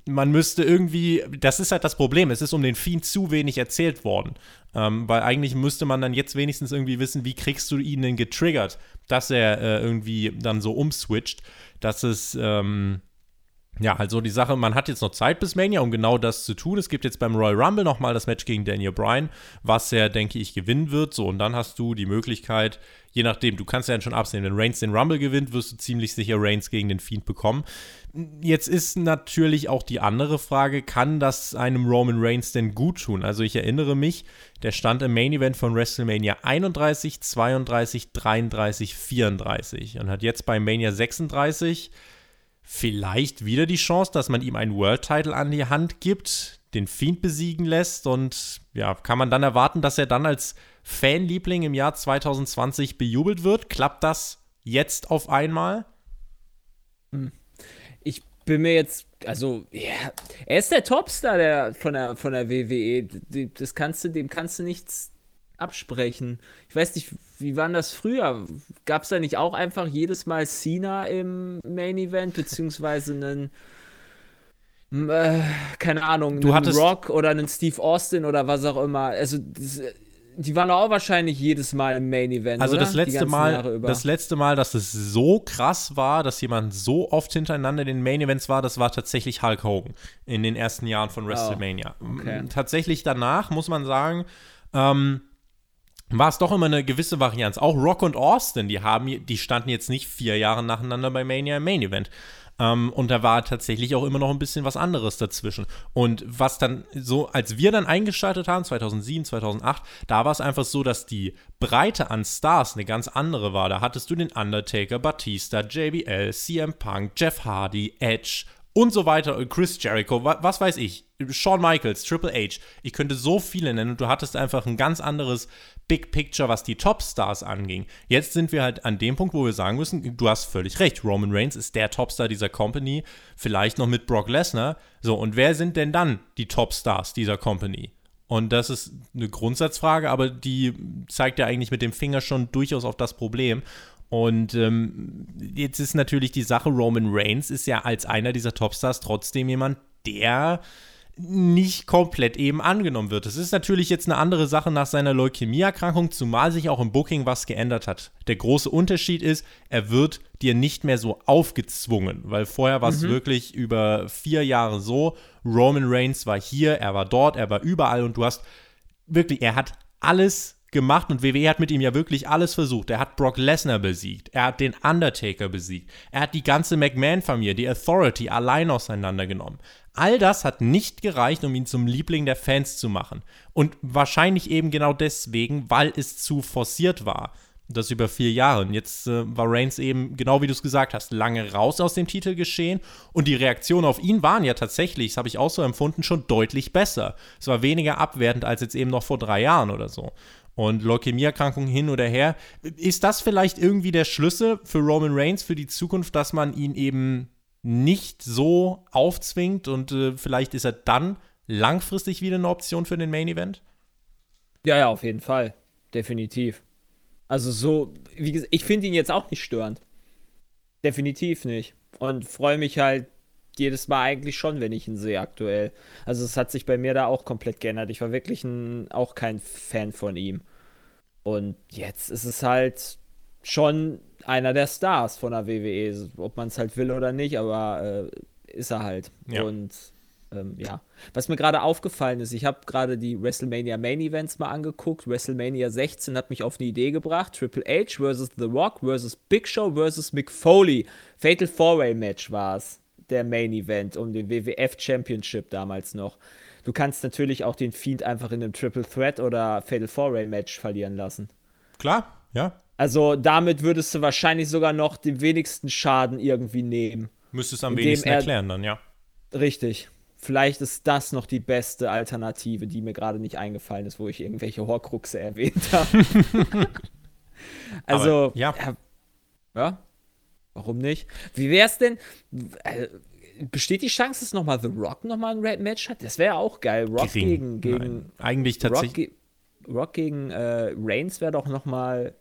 man müsste irgendwie, das ist halt das Problem, es ist um den Fiend zu wenig erzählt worden. Ähm, weil eigentlich müsste man dann jetzt wenigstens irgendwie wissen, wie kriegst du ihn denn getriggert, dass er äh, irgendwie dann so umswitcht, dass es, ähm, Ja, also die Sache, man hat jetzt noch Zeit bis Mania, um genau das zu tun. Es gibt jetzt beim Royal Rumble nochmal das Match gegen Daniel Bryan, was er, denke ich, gewinnen wird. So, und dann hast du die Möglichkeit, je nachdem, du kannst ja dann schon absehen, wenn Reigns den Rumble gewinnt, wirst du ziemlich sicher Reigns gegen den Fiend bekommen. Jetzt ist natürlich auch die andere Frage, kann das einem Roman Reigns denn gut tun? Also ich erinnere mich, der stand im Main Event von WrestleMania 31, 32, 33, 34 und hat jetzt bei Mania 36 vielleicht wieder die Chance, dass man ihm einen World Title an die Hand gibt, den Fiend besiegen lässt und ja, kann man dann erwarten, dass er dann als Fanliebling im Jahr 2020 bejubelt wird? Klappt das jetzt auf einmal? Hm. Ich bin mir jetzt, also, ja, er ist der Topstar der, von, der, von der WWE. Das kannst du, dem kannst du nichts absprechen. Ich weiß nicht, wie war das früher? Gab es da nicht auch einfach jedes Mal Cena im Main Event, beziehungsweise einen, äh, keine Ahnung, du einen Rock oder einen Steve Austin oder was auch immer. Also, das, die waren auch wahrscheinlich jedes Mal im Main Event. Also oder? das letzte Mal, das letzte Mal, dass es so krass war, dass jemand so oft hintereinander in den Main Events war, das war tatsächlich Hulk Hogan in den ersten Jahren von oh, WrestleMania. Oh, okay. Tatsächlich danach muss man sagen, ähm, war es doch immer eine gewisse Varianz. Auch Rock und Austin, die haben, die standen jetzt nicht vier Jahre nacheinander bei Mania im Main Event. Ähm, und da war tatsächlich auch immer noch ein bisschen was anderes dazwischen. Und was dann so, als wir dann eingeschaltet haben, 2007, 2008, da war es einfach so, dass die Breite an Stars eine ganz andere war. Da hattest du den Undertaker, Batista, JBL, CM Punk, Jeff Hardy, Edge und so weiter, Chris Jericho, was weiß ich, Shawn Michaels, Triple H. Ich könnte so viele nennen und du hattest einfach ein ganz anderes Big Picture, was die Topstars anging. Jetzt sind wir halt an dem Punkt, wo wir sagen müssen, du hast völlig recht, Roman Reigns ist der Topstar dieser Company, vielleicht noch mit Brock Lesnar. So, und wer sind denn dann die Topstars dieser Company? Und das ist eine Grundsatzfrage, aber die zeigt ja eigentlich mit dem Finger schon durchaus auf das Problem. Und ähm, jetzt ist natürlich die Sache, Roman Reigns ist ja als einer dieser Topstars trotzdem jemand, der nicht komplett eben angenommen wird. Es ist natürlich jetzt eine andere Sache nach seiner Leukämieerkrankung, zumal sich auch im Booking was geändert hat. Der große Unterschied ist, er wird dir nicht mehr so aufgezwungen, weil vorher war es mhm. wirklich über vier Jahre so, Roman Reigns war hier, er war dort, er war überall und du hast wirklich, er hat alles gemacht und WWE hat mit ihm ja wirklich alles versucht. Er hat Brock Lesnar besiegt, er hat den Undertaker besiegt, er hat die ganze McMahon-Familie, die Authority allein auseinandergenommen. All das hat nicht gereicht, um ihn zum Liebling der Fans zu machen. Und wahrscheinlich eben genau deswegen, weil es zu forciert war. Das über vier Jahre. Und jetzt äh, war Reigns eben, genau wie du es gesagt hast, lange raus aus dem Titel geschehen. Und die Reaktionen auf ihn waren ja tatsächlich, das habe ich auch so empfunden, schon deutlich besser. Es war weniger abwertend als jetzt eben noch vor drei Jahren oder so und Leukämieerkrankung hin oder her. Ist das vielleicht irgendwie der Schlüssel für Roman Reigns für die Zukunft, dass man ihn eben nicht so aufzwingt und äh, vielleicht ist er dann langfristig wieder eine Option für den Main Event? Ja, ja, auf jeden Fall. Definitiv. Also so, wie gesagt, ich finde ihn jetzt auch nicht störend. Definitiv nicht. Und freue mich halt jedes Mal eigentlich schon, wenn ich ihn sehe aktuell. Also es hat sich bei mir da auch komplett geändert. Ich war wirklich ein, auch kein Fan von ihm. Und jetzt ist es halt schon einer der Stars von der WWE, ob man es halt will oder nicht, aber äh, ist er halt. Ja. Und ähm, ja, was mir gerade aufgefallen ist, ich habe gerade die WrestleMania Main Events mal angeguckt. WrestleMania 16 hat mich auf eine Idee gebracht. Triple H versus The Rock versus Big Show versus Mick Foley. Fatal Four-Way Match war es, der Main Event um den WWF Championship damals noch. Du kannst natürlich auch den Fiend einfach in einem Triple Threat oder Fatal Four-Way Match verlieren lassen. Klar, ja. Also damit würdest du wahrscheinlich sogar noch den wenigsten Schaden irgendwie nehmen. Müsstest du am wenigsten er, erklären dann, ja. Richtig. Vielleicht ist das noch die beste Alternative, die mir gerade nicht eingefallen ist, wo ich irgendwelche Horcruxe erwähnt habe. also, Aber, ja. ja. ja. Warum nicht? Wie wäre es denn? Äh, besteht die Chance, dass nochmal The Rock nochmal ein Red Match hat? Das wäre auch geil. Rock Gering. gegen, gegen Nein, Eigentlich tatsächlich. Rock, Rock gegen äh, Reigns wäre doch nochmal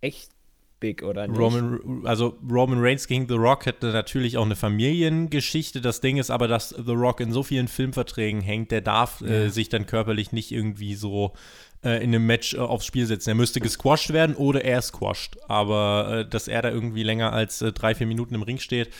echt big, oder nicht? Roman, also Roman Reigns gegen The Rock hätte natürlich auch eine Familiengeschichte. Das Ding ist aber, dass The Rock in so vielen Filmverträgen hängt, der darf äh, ja. äh, sich dann körperlich nicht irgendwie so äh, in einem Match äh, aufs Spiel setzen. Er müsste gesquashed werden oder er squashed. Aber dass er da irgendwie länger als drei, vier Minuten im Ring steht,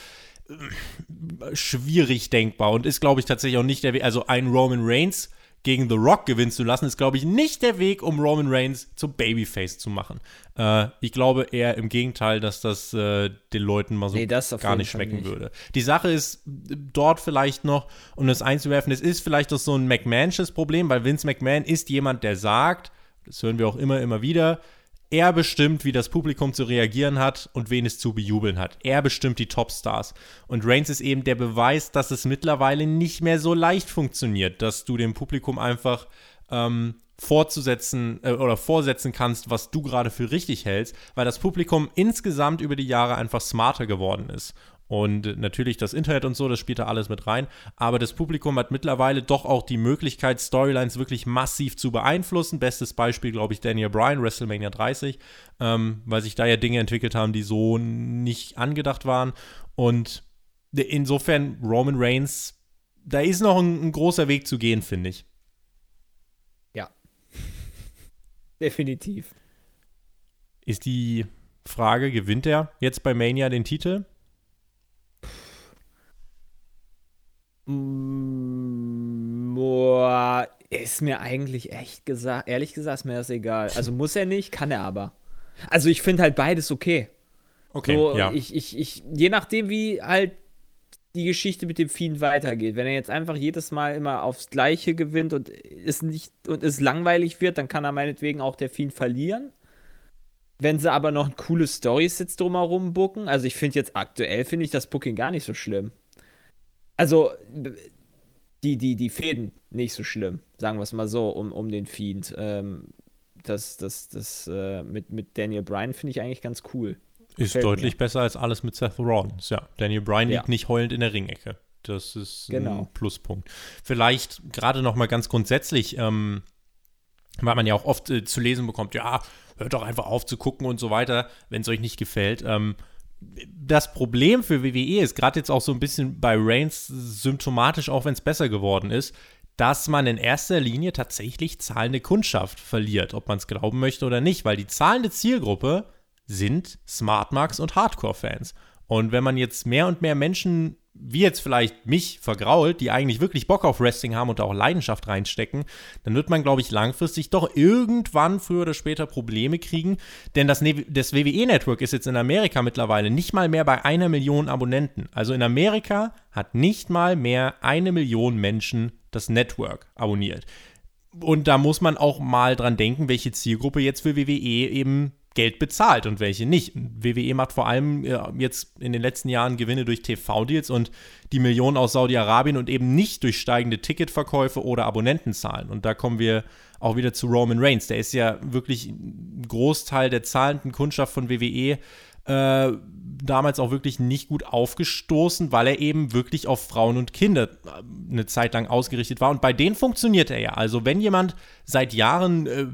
schwierig denkbar und ist, glaube ich, tatsächlich auch nicht der Weg. Also ein Roman Reigns gegen The Rock gewinnen zu lassen, ist, glaube ich, nicht der Weg, um Roman Reigns zum Babyface zu machen. Äh, ich glaube eher im Gegenteil, dass das äh, den Leuten mal so Nee, gar nicht schmecken nicht. würde. Die Sache ist dort vielleicht noch, um das einzuwerfen, es ist vielleicht auch so ein McMahonsches Problem, weil Vince McMahon ist jemand, der sagt, das hören wir auch immer, immer wieder, er bestimmt, wie das Publikum zu reagieren hat und wen es zu bejubeln hat. Er bestimmt die Topstars. Und Reigns ist eben der Beweis, dass es mittlerweile nicht mehr so leicht funktioniert, dass du dem Publikum einfach ähm, fortzusetzen äh, oder vorsetzen kannst, was du gerade für richtig hältst, weil das Publikum insgesamt über die Jahre einfach smarter geworden ist. Und natürlich das Internet und so, das spielt da alles mit rein. Aber das Publikum hat mittlerweile doch auch die Möglichkeit, Storylines wirklich massiv zu beeinflussen. Bestes Beispiel, glaube ich, Daniel Bryan, WrestleMania 30, ähm, weil sich da ja Dinge entwickelt haben, die so nicht angedacht waren. Und insofern Roman Reigns, da ist noch ein, ein großer Weg zu gehen, finde ich. Ja. Definitiv. Ist die Frage, gewinnt er jetzt bei Mania den Titel? Boah, ist mir eigentlich echt gesagt, ehrlich gesagt, ist mir das egal. Also muss er nicht, kann er aber. Also ich finde halt beides okay. Okay, so, ja. ich, ich, ich, je nachdem, wie halt die Geschichte mit dem Fiend weitergeht. Wenn er jetzt einfach jedes Mal immer aufs Gleiche gewinnt und es nicht und es langweilig wird, dann kann er meinetwegen auch der Fiend verlieren. Wenn sie aber noch coole Storys jetzt drumherum booken, also ich finde jetzt aktuell finde ich das Booking gar nicht so schlimm. Also die, die, die Fäden nicht so schlimm, sagen wir es mal so, um, um den Fiend. Ähm, das das, das äh, mit, mit Daniel Bryan finde ich eigentlich ganz cool. Ist Gefällt deutlich mir. besser als alles mit Seth Rollins. Ja, Daniel Bryan Ja. liegt nicht heulend in der Ringecke. Das ist Genau. ein Pluspunkt. Vielleicht gerade noch mal ganz grundsätzlich, ähm, weil man ja auch oft äh, zu lesen bekommt, ja, hört doch einfach auf zu gucken und so weiter, wenn es euch nicht gefällt. Ähm, das Problem für WWE ist gerade jetzt auch so ein bisschen bei Reigns symptomatisch, auch wenn es besser geworden ist, dass man in erster Linie tatsächlich zahlende Kundschaft verliert, ob man es glauben möchte oder nicht, weil die zahlende Zielgruppe sind Smartmarks und Hardcore-Fans. Und wenn man jetzt mehr und mehr Menschen, wie jetzt vielleicht mich, vergrault, die eigentlich wirklich Bock auf Wrestling haben und da auch Leidenschaft reinstecken, dann wird man, glaube ich, langfristig doch irgendwann früher oder später Probleme kriegen. Denn das, das WWE-Network ist jetzt in Amerika mittlerweile nicht mal mehr bei einer Million Abonnenten. Also in Amerika hat nicht mal mehr eine Million Menschen das Network abonniert. Und da muss man auch mal dran denken, welche Zielgruppe jetzt für WWE eben Geld bezahlt und welche nicht. WWE macht vor allem äh, jetzt in den letzten Jahren Gewinne durch TV-Deals und die Millionen aus Saudi-Arabien und eben nicht durch steigende Ticketverkäufe oder Abonnentenzahlen. Und da kommen wir auch wieder zu Roman Reigns. Der ist ja wirklich ein Großteil der zahlenden Kundschaft von WWE äh, damals auch wirklich nicht gut aufgestoßen, weil er eben wirklich auf Frauen und Kinder äh, eine Zeit lang ausgerichtet war. Und bei denen funktioniert er ja. Also wenn jemand seit Jahren äh,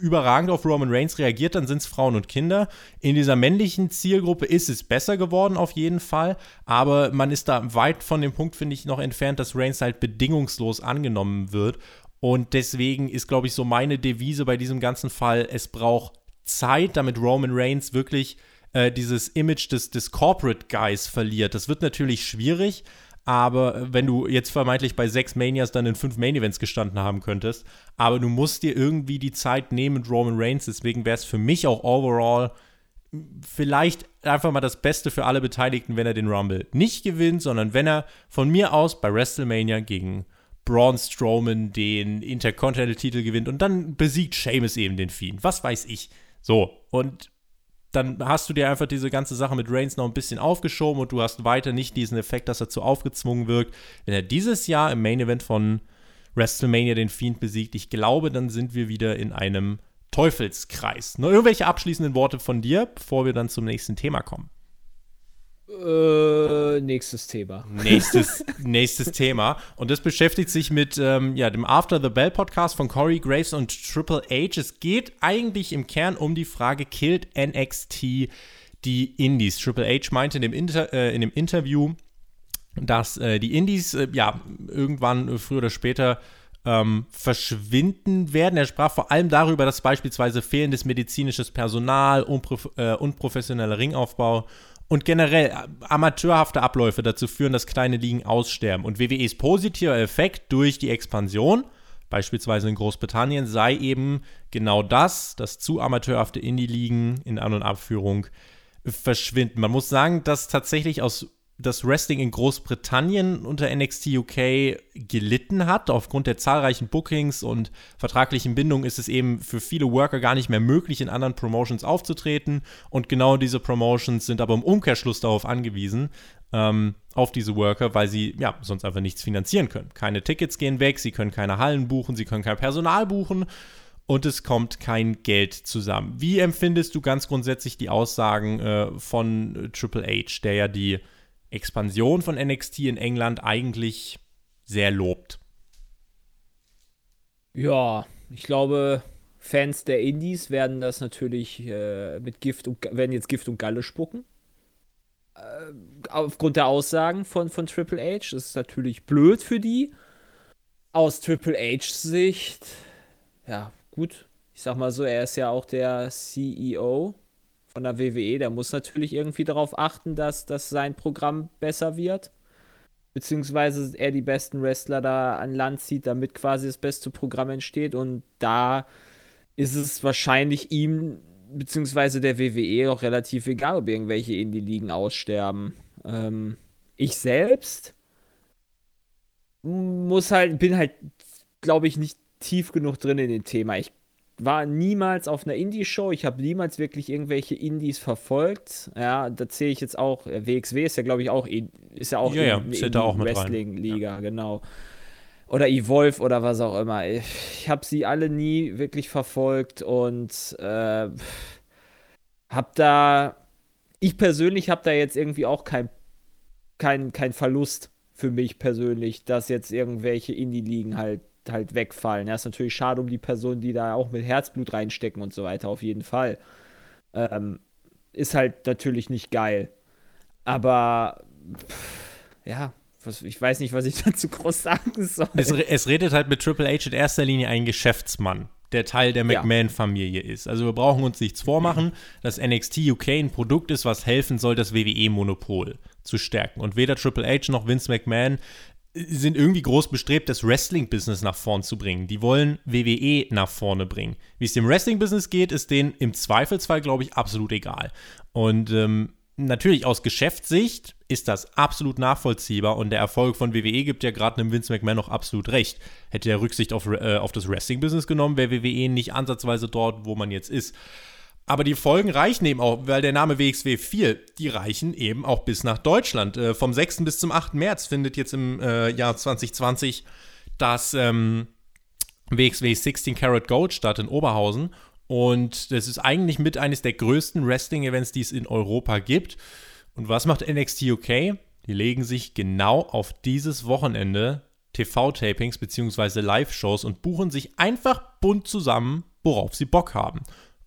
überragend auf Roman Reigns reagiert, dann sind es Frauen und Kinder. In dieser männlichen Zielgruppe ist es besser geworden, auf jeden Fall. Aber man ist da weit von dem Punkt, finde ich, noch entfernt, dass Reigns halt bedingungslos angenommen wird. Und deswegen ist, glaube ich, so meine Devise bei diesem ganzen Fall, es braucht Zeit, damit Roman Reigns wirklich äh, dieses Image des, des Corporate Guys verliert. Das wird natürlich schwierig, aber wenn du jetzt vermeintlich bei sechs Manias dann in fünf Main Events gestanden haben könntest, aber du musst dir irgendwie die Zeit nehmen mit Roman Reigns, deswegen wäre es für mich auch overall vielleicht einfach mal das Beste für alle Beteiligten, wenn er den Rumble nicht gewinnt, sondern wenn er von mir aus bei WrestleMania gegen Braun Strowman den Intercontinental-Titel gewinnt und dann besiegt Sheamus eben den Fiend. Was weiß ich. So, und dann hast du dir einfach diese ganze Sache mit Reigns noch ein bisschen aufgeschoben und du hast weiter nicht diesen Effekt, dass er zu aufgezwungen wirkt. Wenn er dieses Jahr im Main Event von WrestleMania den Fiend besiegt, ich glaube, dann sind wir wieder in einem Teufelskreis. Noch irgendwelche abschließenden Worte von dir, bevor wir dann zum nächsten Thema kommen? Äh, nächstes Thema. Nächstes, nächstes Thema. Und das beschäftigt sich mit ähm, ja, dem After the Bell Podcast von Corey Graves und Triple H. Es geht eigentlich im Kern um die Frage, killt NXT die Indies? Triple H meinte in dem, Inter äh, in dem Interview, dass äh, die Indies äh, ja irgendwann früher oder später ähm, verschwinden werden. Er sprach vor allem darüber, dass beispielsweise fehlendes medizinisches Personal, unprof äh, unprofessioneller Ringaufbau und generell amateurhafte Abläufe dazu führen, dass kleine Ligen aussterben. Und WWEs positiver Effekt durch die Expansion, beispielsweise in Großbritannien, sei eben genau das, dass zu amateurhafte Indie-Ligen in An- und Abführung verschwinden. Man muss sagen, dass tatsächlich aus das Wrestling in Großbritannien unter NXT UK gelitten hat. Aufgrund der zahlreichen Bookings und vertraglichen Bindungen ist es eben für viele Worker gar nicht mehr möglich, in anderen Promotions aufzutreten. Und genau diese Promotions sind aber im Umkehrschluss darauf angewiesen, ähm, auf diese Worker, weil sie ja sonst einfach nichts finanzieren können. Keine Tickets gehen weg, sie können keine Hallen buchen, sie können kein Personal buchen und es kommt kein Geld zusammen. Wie empfindest du ganz grundsätzlich die Aussagen äh, von Triple H, der ja die Expansion von NXT in England eigentlich sehr lobt. Ja, ich glaube, Fans der Indies werden das natürlich äh, mit Gift und werden jetzt Gift und Galle spucken. Äh, aufgrund der Aussagen von, von Triple H. Das ist natürlich blöd für die. Aus Triple H Sicht, ja, gut. Ich sag mal so, er ist ja auch der CEO von der WWE, der muss natürlich irgendwie darauf achten, dass, dass sein Programm besser wird. Beziehungsweise er die besten Wrestler da an Land zieht, damit quasi das beste Programm entsteht. Und da ist es wahrscheinlich ihm, beziehungsweise der WWE auch relativ egal, ob irgendwelche Indie-Ligen aussterben. Ähm, ich selbst muss halt, bin halt, glaube ich, nicht tief genug drin in dem Thema. Ich war niemals auf einer Indie-Show. Ich habe niemals wirklich irgendwelche Indies verfolgt. Ja, da zähle ich jetzt auch. WXW ist ja, glaube ich, auch ist ja auch ja, in, ja, in auch Wrestling-Liga, ja. genau. Oder Evolve oder was auch immer. Ich habe sie alle nie wirklich verfolgt und äh, habe da. Ich persönlich habe da jetzt irgendwie auch kein, kein, kein Verlust für mich persönlich, dass jetzt irgendwelche Indie-Ligen halt halt wegfallen. Ja, ist natürlich schade um die Personen, die da auch mit Herzblut reinstecken und so weiter, auf jeden Fall. Ähm, ist halt natürlich nicht geil. Aber pff, ja, was, ich weiß nicht, was ich dazu groß sagen soll. Es, es, redet halt mit Triple H in erster Linie ein Geschäftsmann, der Teil der McMahon-Familie ist. Also wir brauchen uns nichts vormachen, dass NXT UK ein Produkt ist, was helfen soll, das WWE-Monopol zu stärken. Und weder Triple H noch Vince McMahon sind irgendwie groß bestrebt, das Wrestling-Business nach vorn zu bringen. Die wollen WWE nach vorne bringen. Wie es dem Wrestling-Business geht, ist denen im Zweifelsfall, glaube ich, absolut egal. Und ähm, natürlich aus Geschäftssicht ist das absolut nachvollziehbar und der Erfolg von WWE gibt ja gerade einem Vince McMahon noch absolut recht. Hätte er Rücksicht auf, äh, auf das Wrestling-Business genommen, wäre WWE nicht ansatzweise dort, wo man jetzt ist. Aber die Folgen reichen eben auch, weil der Name WXW 4, die reichen eben auch bis nach Deutschland. Äh, vom 6. bis zum 8. März findet jetzt im äh, Jahr 2020 das ähm, WXW 16 Karat Gold statt in Oberhausen. Und das ist eigentlich mit eines der größten Wrestling-Events, die es in Europa gibt. Und was macht NXT UK? Die legen sich genau auf dieses Wochenende TV-Tapings bzw. Live-Shows und buchen sich einfach bunt zusammen, worauf sie Bock haben.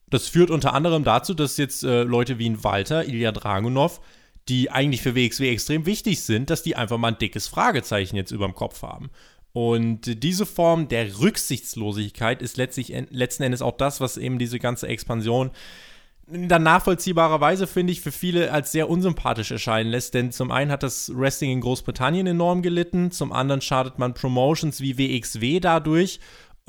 Das führt unter anderem dazu, dass jetzt äh, Leute wie ein Walter, Ilya Dragunov, die eigentlich für WXW extrem wichtig sind, dass die einfach mal ein dickes Fragezeichen jetzt über dem Kopf haben. Und diese Form der Rücksichtslosigkeit ist letztlich letzten Endes auch das, was eben diese ganze Expansion dann nachvollziehbarerweise, finde ich, für viele als sehr unsympathisch erscheinen lässt. Denn zum einen hat das Wrestling in Großbritannien enorm gelitten, zum anderen schadet man Promotions wie WXW dadurch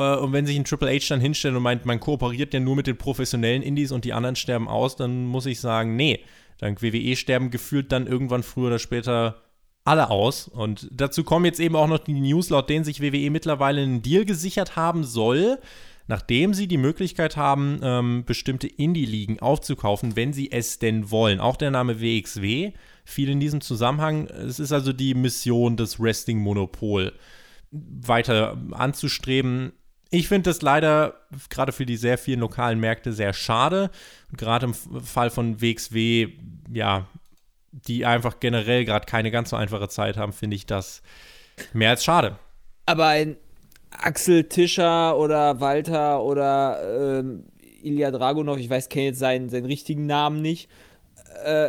und wenn sich ein Triple H dann hinstellt und meint, man kooperiert ja nur mit den professionellen Indies und die anderen sterben aus, dann muss ich sagen, nee. Dank WWE sterben gefühlt dann irgendwann früher oder später alle aus. Und dazu kommen jetzt eben auch noch die News, laut denen sich WWE mittlerweile einen Deal gesichert haben soll, nachdem sie die Möglichkeit haben, ähm, bestimmte Indie-Ligen aufzukaufen, wenn sie es denn wollen. Auch der Name WXW fiel in diesem Zusammenhang. Es ist also die Mission des Wrestling-Monopol weiter anzustreben. Ich finde das leider gerade für die sehr vielen lokalen Märkte sehr schade. Gerade im Fall von WXW, ja, die einfach generell gerade keine ganz so einfache Zeit haben, finde ich das mehr als schade. Aber ein Axel Tischer oder Walter oder ähm, Ilya Dragunov, ich weiß, kenne jetzt seinen, seinen richtigen Namen nicht, äh,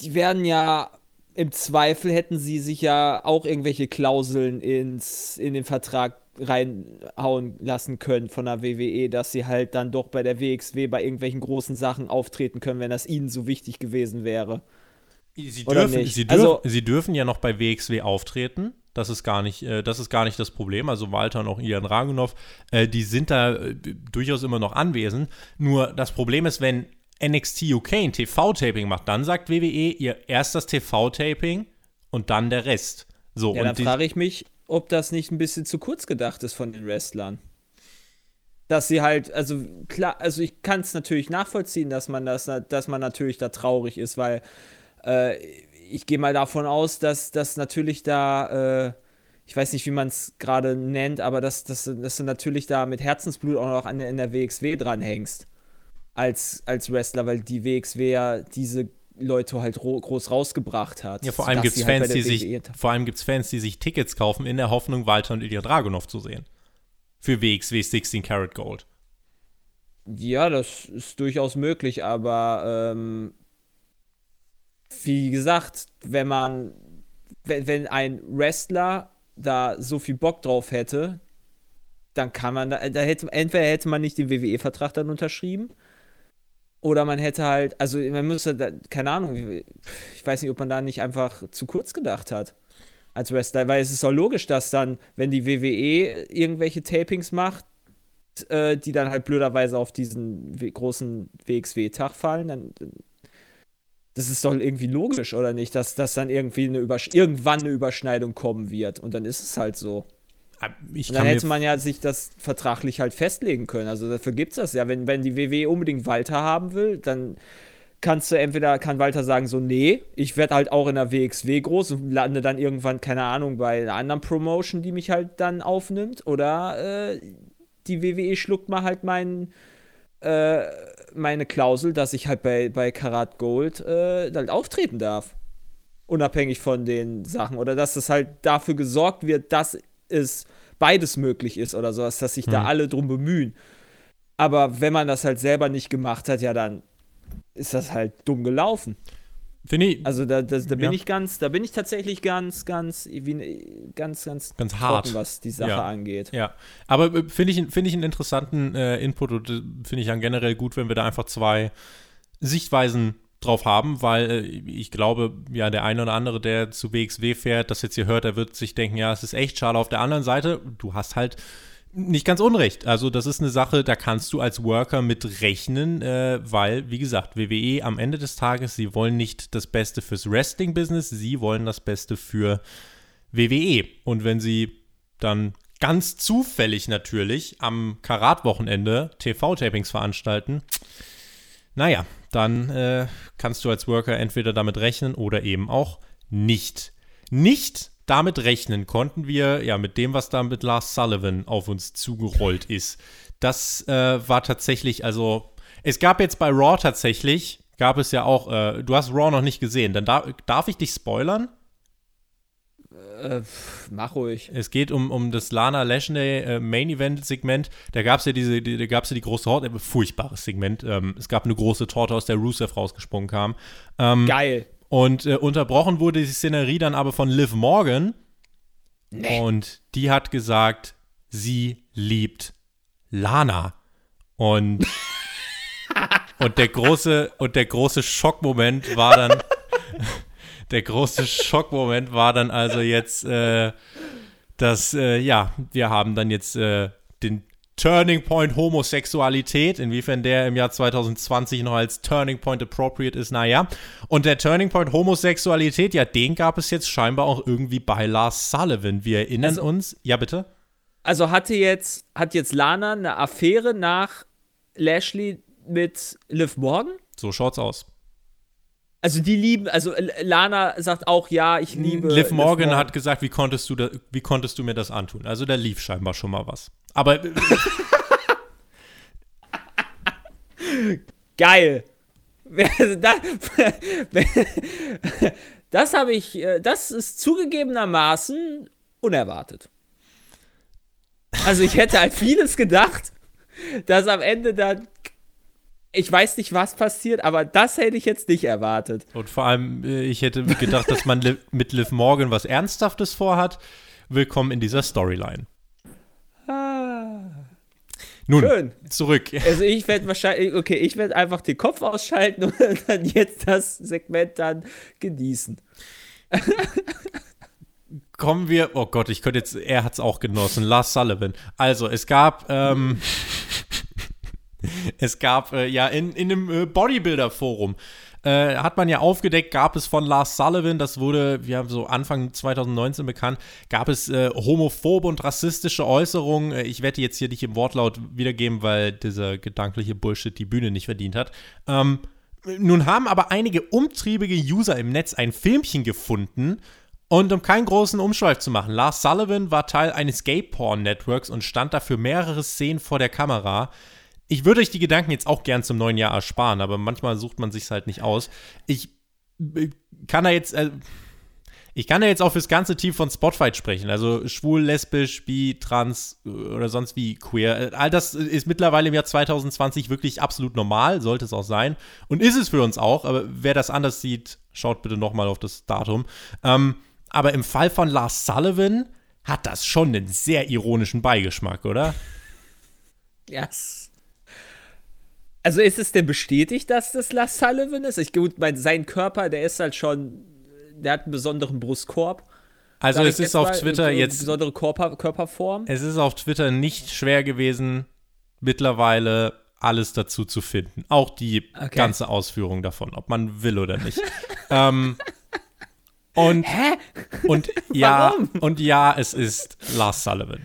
die werden ja im Zweifel hätten sie sich ja auch irgendwelche Klauseln ins, in den Vertrag reinhauen lassen können von der WWE, dass sie halt dann doch bei der WXW bei irgendwelchen großen Sachen auftreten können, wenn das ihnen so wichtig gewesen wäre. Sie dürfen? Sie, dürfen, Also- sie dürfen ja noch bei WXW auftreten. Das ist gar nicht, äh, das ist gar nicht das Problem. Also Walter und auch Ian Ragunov, äh, die sind da äh, durchaus immer noch anwesend. Nur das Problem ist, wenn NXT UK ein TV-Taping macht, dann sagt WWE ihr erst das TV-Taping und dann der Rest. So, Ja, dann und die, frage ich mich, ob das nicht ein bisschen zu kurz gedacht ist von den Wrestlern. Dass sie halt, also klar, also ich kann es natürlich nachvollziehen, dass man das, dass man natürlich da traurig ist, weil äh, ich gehe mal davon aus, dass das natürlich da, äh, ich weiß nicht, wie man es gerade nennt, aber dass, dass, dass du natürlich da mit Herzensblut auch noch an, in der WXW dranhängst. Als, als Wrestler, weil die WXW ja diese Leute halt ro groß rausgebracht hat. ja, vor allem gibt es halt Fans, bei die sich, WWE vor allem gibt's Fans, die sich Tickets kaufen in der Hoffnung, Walter und Ilya Dragunov zu sehen. Für WXW 16 Karat Gold. Ja, das ist durchaus möglich, aber ähm, wie gesagt, wenn man, wenn, wenn ein Wrestler da so viel Bock drauf hätte, dann kann man da, da hätte, entweder hätte man nicht den WWE-Vertrag dann unterschrieben, oder man hätte halt, also man müsste, da, keine Ahnung, ich weiß nicht, ob man da nicht einfach zu kurz gedacht hat als Wrestler, weil es ist doch logisch, dass dann, wenn die WWE irgendwelche Tapings macht, äh, die dann halt blöderweise auf diesen großen WXW-Tag fallen, dann das ist doch irgendwie logisch, oder nicht? Dass, dass dann irgendwie eine irgendwann eine Überschneidung kommen wird. Und dann ist es halt so. Ich Und dann hätte man ja sich das vertraglich halt festlegen können. Also dafür gibt es das ja. Wenn, wenn die WWE unbedingt Walter haben will, dann kannst du entweder, kann Walter sagen, so, nee, ich werde halt auch in der WXW groß und lande dann irgendwann, keine Ahnung, bei einer anderen Promotion, die mich halt dann aufnimmt. Oder äh, die WWE schluckt mal halt meinen äh, meine Klausel, dass ich halt bei, bei Karat Gold äh, halt auftreten darf. Unabhängig von den Sachen. Oder dass es halt dafür gesorgt wird, dass es beides möglich ist oder sowas, dass sich da Hm. alle drum bemühen. Aber wenn man das halt selber nicht gemacht hat, ja, dann ist das halt dumm gelaufen. Finde ich Also da, da, da bin Ja. ich ganz, da bin ich tatsächlich ganz, ganz, wie, ganz, ganz, Ganz trocken, hart. was die Sache Ja. angeht. Ja, aber äh, finde ich, find ich einen interessanten äh, Input und äh, finde ich dann generell gut, wenn wir da einfach zwei Sichtweisen drauf haben, weil äh, ich glaube, ja, der eine oder andere, der zu WXW fährt, das jetzt hier hört, der wird sich denken, ja, es ist echt schade. Auf der anderen Seite, du hast halt nicht ganz unrecht. Also das ist eine Sache, da kannst du als Worker mit rechnen, äh, weil, wie gesagt, WWE am Ende des Tages, sie wollen nicht das Beste fürs Wrestling-Business, sie wollen das Beste für WWE. Und wenn sie dann ganz zufällig natürlich am Karat-Wochenende TV-Tapings veranstalten, naja, dann äh, kannst du als Worker entweder damit rechnen oder eben auch nicht. Nicht damit rechnen konnten wir, ja, mit dem, was da mit Lars Sullivan auf uns zugerollt ist. Das äh, war tatsächlich, also, es gab jetzt bei Raw tatsächlich, gab es ja auch, äh, du hast Raw noch nicht gesehen, dann dar darf ich dich spoilern? Äh, mach ruhig. Es geht um, um das Lana Lashley äh, Main Event Segment. Da gab es ja diese, die, da gab's ja die große Torte, äh, furchtbares Segment. Ähm, es gab eine große Torte, aus der Rusev rausgesprungen kam. Ähm, Geil. und äh, unterbrochen wurde die Szenerie dann aber von Liv Morgan. Nee. Und die hat gesagt, sie liebt Lana. Und, und der große, und der große Schockmoment war dann, der große Schockmoment war dann also jetzt, äh, dass, äh, ja, wir haben dann jetzt äh, den Turning Point Homosexualität, inwiefern der im Jahr 2020 noch als Turning Point appropriate ist, naja. Und der Turning Point Homosexualität, ja, den gab es jetzt scheinbar auch irgendwie bei Lars Sullivan. Wir erinnern Also- uns, ja bitte? Also hatte jetzt, hat jetzt Lana eine Affäre nach Lashley mit Liv Morgan? So schaut's aus. Also die lieben, also Lana sagt auch, ja, ich liebe. Liv Morgan hat gesagt, wie konntest, du da, wie konntest du mir das antun? Also da lief scheinbar schon mal was. Aber äh, Geil. das das habe ich, äh, das ist zugegebenermaßen unerwartet. Also ich hätte halt vieles gedacht, dass am Ende dann, ich weiß nicht, was passiert, aber das hätte ich jetzt nicht erwartet. Und vor allem, äh, ich hätte gedacht, dass man mit Liv Morgan was Ernsthaftes vorhat. Willkommen in dieser Storyline. Ah. Nun, Schön. zurück. Also ich werde wahrscheinlich, okay, ich werde einfach den Kopf ausschalten und dann jetzt das Segment dann genießen. Kommen wir, oh Gott, ich könnte jetzt, er hat es auch genossen, Lars Sullivan. Also, es gab, ähm, es gab äh, ja in, in einem äh, Bodybuilder-Forum, äh, hat man ja aufgedeckt, gab es von Lars Sullivan, das wurde, wir haben so Anfang 2019 bekannt, gab es äh, homophobe und rassistische Äußerungen. Äh, ich werde jetzt hier nicht im Wortlaut wiedergeben, weil dieser gedankliche Bullshit die Bühne nicht verdient hat. Ähm, nun haben aber einige umtriebige User im Netz ein Filmchen gefunden. Und um keinen großen Umschweif zu machen, Lars Sullivan war Teil eines Gay-Porn-Networks und stand dafür mehrere Szenen vor der Kamera. Ich würde euch die Gedanken jetzt auch gern zum neuen Jahr ersparen, aber manchmal sucht man sich halt nicht aus. Ich äh, kann da jetzt, äh, ich kann da jetzt auch fürs ganze Team von Spotfight sprechen. Also schwul, lesbisch, bi, trans äh, oder sonst wie queer. Äh, all das ist mittlerweile im Jahr 2020 wirklich absolut normal, sollte es auch sein. Und ist es für uns auch, aber wer das anders sieht, schaut bitte nochmal auf das Datum. Ähm, aber im Fall von Lars Sullivan hat das schon einen sehr ironischen Beigeschmack, oder? Ja. Yes. Also ist es denn bestätigt, dass das Lars Sullivan ist? Ich gut, mein, sein Körper, der ist halt schon, der hat einen besonderen Brustkorb. Also es ist auf Twitter eine jetzt besondere Körper, Körperform. Es ist auf Twitter nicht schwer gewesen, mittlerweile alles dazu zu finden. Auch die Okay. ganze Ausführung davon, ob man will oder nicht. ähm, und, Hä? und ja, Warum? und ja, es ist Lars Sullivan,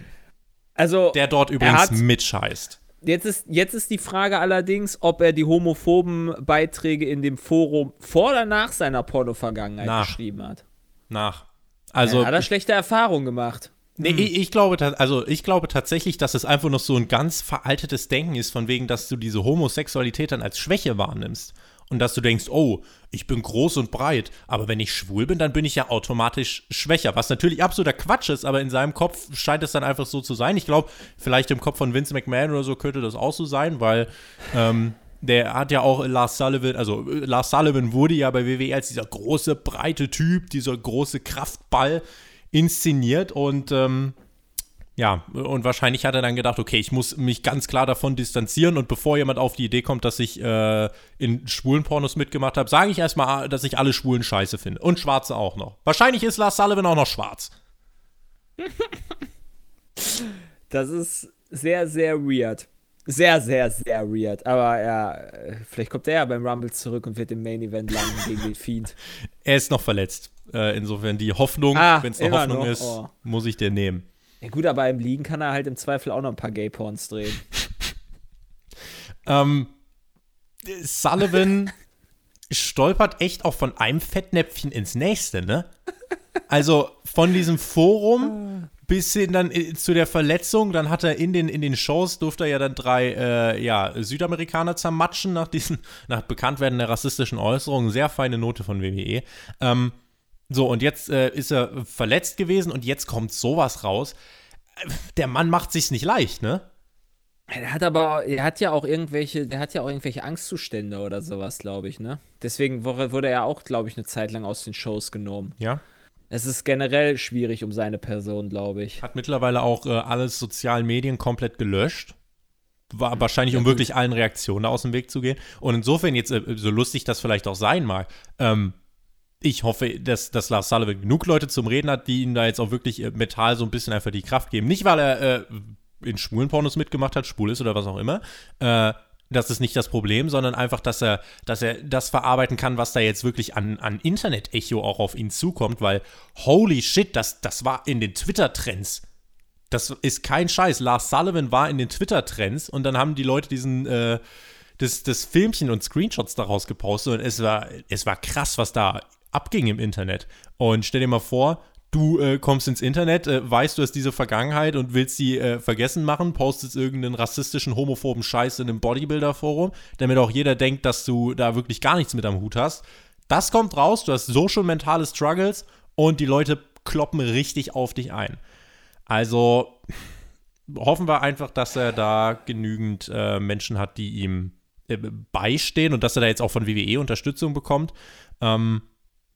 Also der dort übrigens hat- Mitch heißt. Jetzt ist, jetzt ist die Frage allerdings, ob er die homophoben Beiträge in dem Forum vor oder nach seiner Porno-Vergangenheit Nach. geschrieben hat. Nach. Also, ja, hat er schlechte Erfahrungen gemacht. Nee, ich, ich glaube, also ich glaube tatsächlich, dass es einfach noch so ein ganz veraltetes Denken ist, von wegen, dass du diese Homosexualität dann als Schwäche wahrnimmst. Und dass du denkst, oh, ich bin groß und breit, aber wenn ich schwul bin, dann bin ich ja automatisch schwächer. Was natürlich absoluter Quatsch ist, aber in seinem Kopf scheint es dann einfach so zu sein. Ich glaube, vielleicht im Kopf von Vince McMahon oder so könnte das auch so sein, weil ähm, der hat ja auch Lars Sullivan, also äh, Lars Sullivan wurde ja bei WWE als dieser große, breite Typ, dieser große Kraftball inszeniert und ähm, ja, und wahrscheinlich hat er dann gedacht, okay, ich muss mich ganz klar davon distanzieren und bevor jemand auf die Idee kommt, dass ich äh, in schwulen Pornos mitgemacht habe, sage ich erstmal, dass ich alle Schwulen scheiße finde. Und Schwarze auch noch. Wahrscheinlich ist Lars Sullivan auch noch schwarz. Das ist sehr, sehr weird. Sehr, sehr, sehr weird. Aber ja, vielleicht kommt er ja beim Rumble zurück und wird im Main Event landen gegen den Fiend. Er ist noch verletzt. Äh, insofern die Hoffnung, Ah, wenn es eine Hoffnung noch. ist, Oh. muss ich dir nehmen. Ja gut, aber im Liegen kann er halt im Zweifel auch noch ein paar Gay-Porns drehen. Ähm, Sullivan stolpert echt auch von einem Fettnäpfchen ins nächste, ne? Also von diesem Forum bis hin dann äh, zu der Verletzung, dann hat er in den, in den Shows, durfte er ja dann drei äh, ja, Südamerikaner zermatschen nach diesen, nach Bekanntwerden der rassistischen Äußerungen. Sehr feine Note von WWE. Ähm, so, und jetzt äh, ist er verletzt gewesen und jetzt kommt sowas raus. Der Mann macht sich's nicht leicht, ne? Er hat aber, er hat ja auch irgendwelche, der hat ja auch irgendwelche Angstzustände oder sowas, glaube ich, ne? Deswegen wurde, er auch, glaube ich, eine Zeit lang aus den Shows genommen. Ja. Es ist generell schwierig um seine Person, glaube ich. Hat mittlerweile auch äh, alle sozialen Medien komplett gelöscht. War wahrscheinlich, um wirklich allen Reaktionen aus dem Weg zu gehen. Und insofern jetzt, äh, so lustig das vielleicht auch sein mag, ähm, ich hoffe, dass, dass Lars Sullivan genug Leute zum Reden hat, die ihm da jetzt auch wirklich äh, mental so ein bisschen einfach die Kraft geben. Nicht, weil er äh, in schwulen Pornos mitgemacht hat, schwul ist oder was auch immer. Äh, das ist nicht das Problem, sondern einfach, dass er, dass er das verarbeiten kann, was da jetzt wirklich an, an Internet-Echo auch auf ihn zukommt, weil holy shit, das, das war in den Twitter-Trends. Das ist kein Scheiß. Lars Sullivan war in den Twitter-Trends und dann haben die Leute diesen, äh, das, das Filmchen und Screenshots daraus gepostet und es war, es war krass, was da abging im Internet. Und stell dir mal vor, du äh, kommst ins Internet, äh, weißt, du hast diese Vergangenheit und willst sie äh, vergessen machen, postest irgendeinen rassistischen, homophoben Scheiß in einem Bodybuilder-Forum, damit auch jeder denkt, dass du da wirklich gar nichts mit am Hut hast. Das kommt raus, du hast so schon mentale Struggles und die Leute kloppen richtig auf dich ein. Also hoffen wir einfach, dass er da genügend äh, Menschen hat, die ihm äh, beistehen und dass er da jetzt auch von WWE Unterstützung bekommt. Ähm,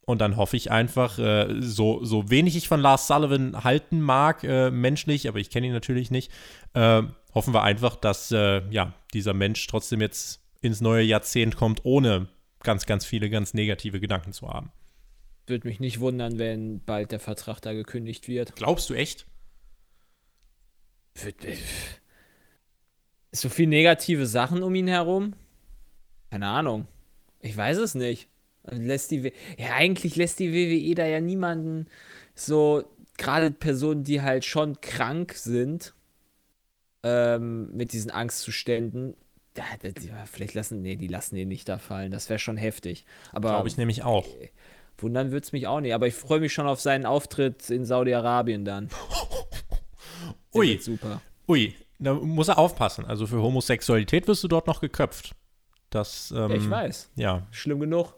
Und dann hoffe ich einfach, äh, so, so wenig ich von Lars Sullivan halten mag, äh, menschlich, aber ich kenne ihn natürlich nicht, äh, hoffen wir einfach, dass äh, ja, dieser Mensch trotzdem jetzt ins neue Jahrzehnt kommt, ohne ganz, ganz viele ganz negative Gedanken zu haben. Würde mich nicht wundern, wenn bald der Vertrag da gekündigt wird. Glaubst du echt? Äh, so viel negative Sachen um ihn herum? Keine Ahnung. Ich weiß es nicht. Lässt die, ja, eigentlich lässt die WWE da ja niemanden so, gerade Personen, die halt schon krank sind, ähm, mit diesen Angstzuständen, da, da, vielleicht lassen, nee, die lassen den nicht da fallen. Das wäre schon heftig. Aber glaube ich nämlich auch. Äh, wundern würde es mich auch nicht. Aber ich freue mich schon auf seinen Auftritt in Saudi-Arabien dann. Ui. Super. Ui, da muss er aufpassen. Also für Homosexualität wirst du dort noch geköpft. Das, ähm, ich weiß. Ja. Schlimm genug.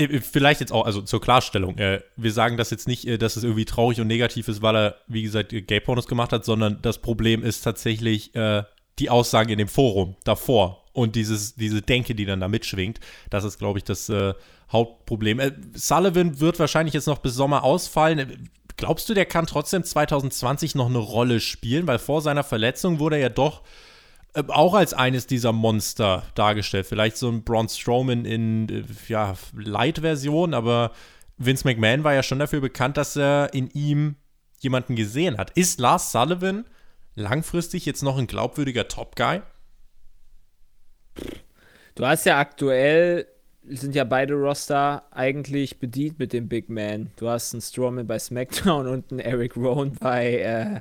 Äh, äh, vielleicht jetzt auch, also zur Klarstellung, äh, wir sagen das jetzt nicht, äh, dass es irgendwie traurig und negativ ist, weil er, wie gesagt, Gay-Pornos gemacht hat, sondern das Problem ist tatsächlich äh, die Aussagen in dem Forum davor und dieses, diese Denke, die dann da mitschwingt. Das ist, glaube ich, das äh, Hauptproblem. Sullivan wird wahrscheinlich jetzt noch bis Sommer ausfallen. Glaubst du, der kann trotzdem 2020 noch eine Rolle spielen? Weil vor seiner Verletzung wurde er ja doch äh, auch als eines dieser Monster dargestellt. Vielleicht so ein Braun Strowman in äh, ja, Light-Version, aber Vince McMahon war ja schon dafür bekannt, dass er in ihm jemanden gesehen hat. Ist Lars Sullivan langfristig jetzt noch ein glaubwürdiger Top-Guy? Du hast ja aktuell, sind ja beide Roster eigentlich bedient mit dem Big Man. Du hast einen Strowman bei SmackDown und einen Eric Rowan bei, äh,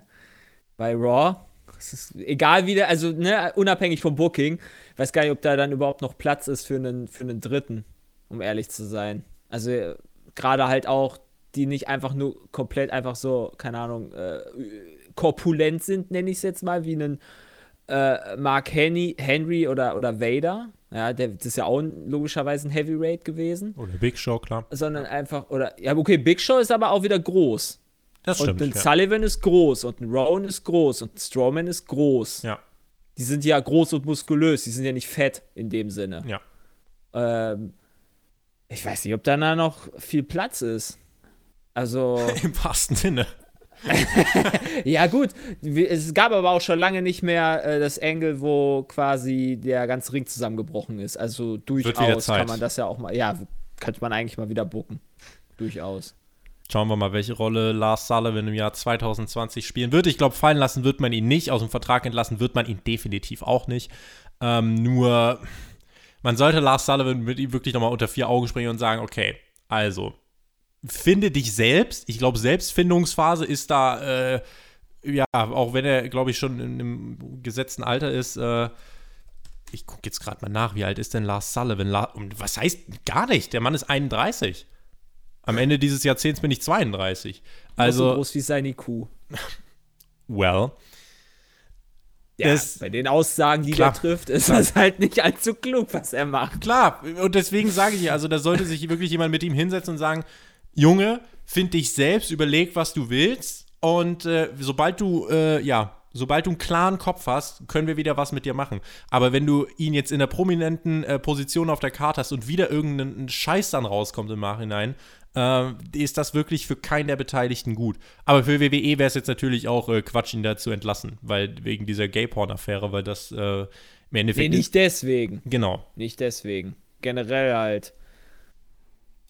bei Raw es ist egal wie der, also ne, unabhängig vom Booking, weiß gar nicht, ob da dann überhaupt noch Platz ist für einen, für einen Dritten, um ehrlich zu sein. Also gerade halt auch, die nicht einfach nur komplett einfach so, keine Ahnung, äh, korpulent sind, nenne ich es jetzt mal, wie einen äh, Mark Henry, Henry oder, oder Vader. Ja, der, das ist ja auch logischerweise ein Heavy Raid gewesen. Oder Big Show, klar. Sondern einfach, oder, ja, okay, Big Show ist aber auch wieder groß. Das stimmt. Und ein ja. Sullivan ist groß und ein Rowan ist groß und ein Strowman ist groß. Ja. Die sind ja groß und muskulös, die sind ja nicht fett in dem Sinne. Ja. Ähm, ich weiß nicht, ob da noch viel Platz ist. Also. Im wahrsten Sinne. ja, gut. Es gab aber auch schon lange nicht mehr äh, das Angle, wo quasi der ganze Ring zusammengebrochen ist. Also durchaus kann man das ja auch mal. Ja, könnte man eigentlich mal wieder bucken. Durchaus. Schauen wir mal, welche Rolle Lars Sullivan im Jahr 2020 spielen wird. Ich glaube, fallen lassen wird man ihn nicht. Aus dem Vertrag entlassen wird man ihn definitiv auch nicht. Ähm, nur, man sollte Lars Sullivan mit ihm wirklich nochmal unter vier Augen springen und sagen: Okay, also, finde dich selbst. Ich glaube, Selbstfindungsphase ist da, äh, ja, auch wenn er, glaube ich, schon in einem gesetzten Alter ist, äh, ich gucke jetzt gerade mal nach, wie alt ist denn Lars Sullivan? La was heißt gar nicht? Der Mann ist 31. Am Ende dieses Jahrzehnts bin ich 32. Also so groß wie sein IQ. Well. Ja, das, bei den Aussagen, die klar, er trifft, ist klar. das halt nicht allzu klug, was er macht. Klar, und deswegen sage ich, also da sollte sich wirklich jemand mit ihm hinsetzen und sagen, Junge, find dich selbst, überleg, was du willst und äh, sobald du, äh, ja, sobald du einen klaren Kopf hast, können wir wieder was mit dir machen. Aber wenn du ihn jetzt in der prominenten äh, Position auf der Karte hast und wieder irgendein Scheiß dann rauskommt im Nachhinein, äh, ist das wirklich für keinen der Beteiligten gut. Aber für WWE wäre es jetzt natürlich auch äh, Quatsch, ihn da zu entlassen, weil wegen dieser Gay-Porn-Affäre, weil das äh, im Endeffekt. Nee, nicht deswegen. Genau. Nicht deswegen. Generell halt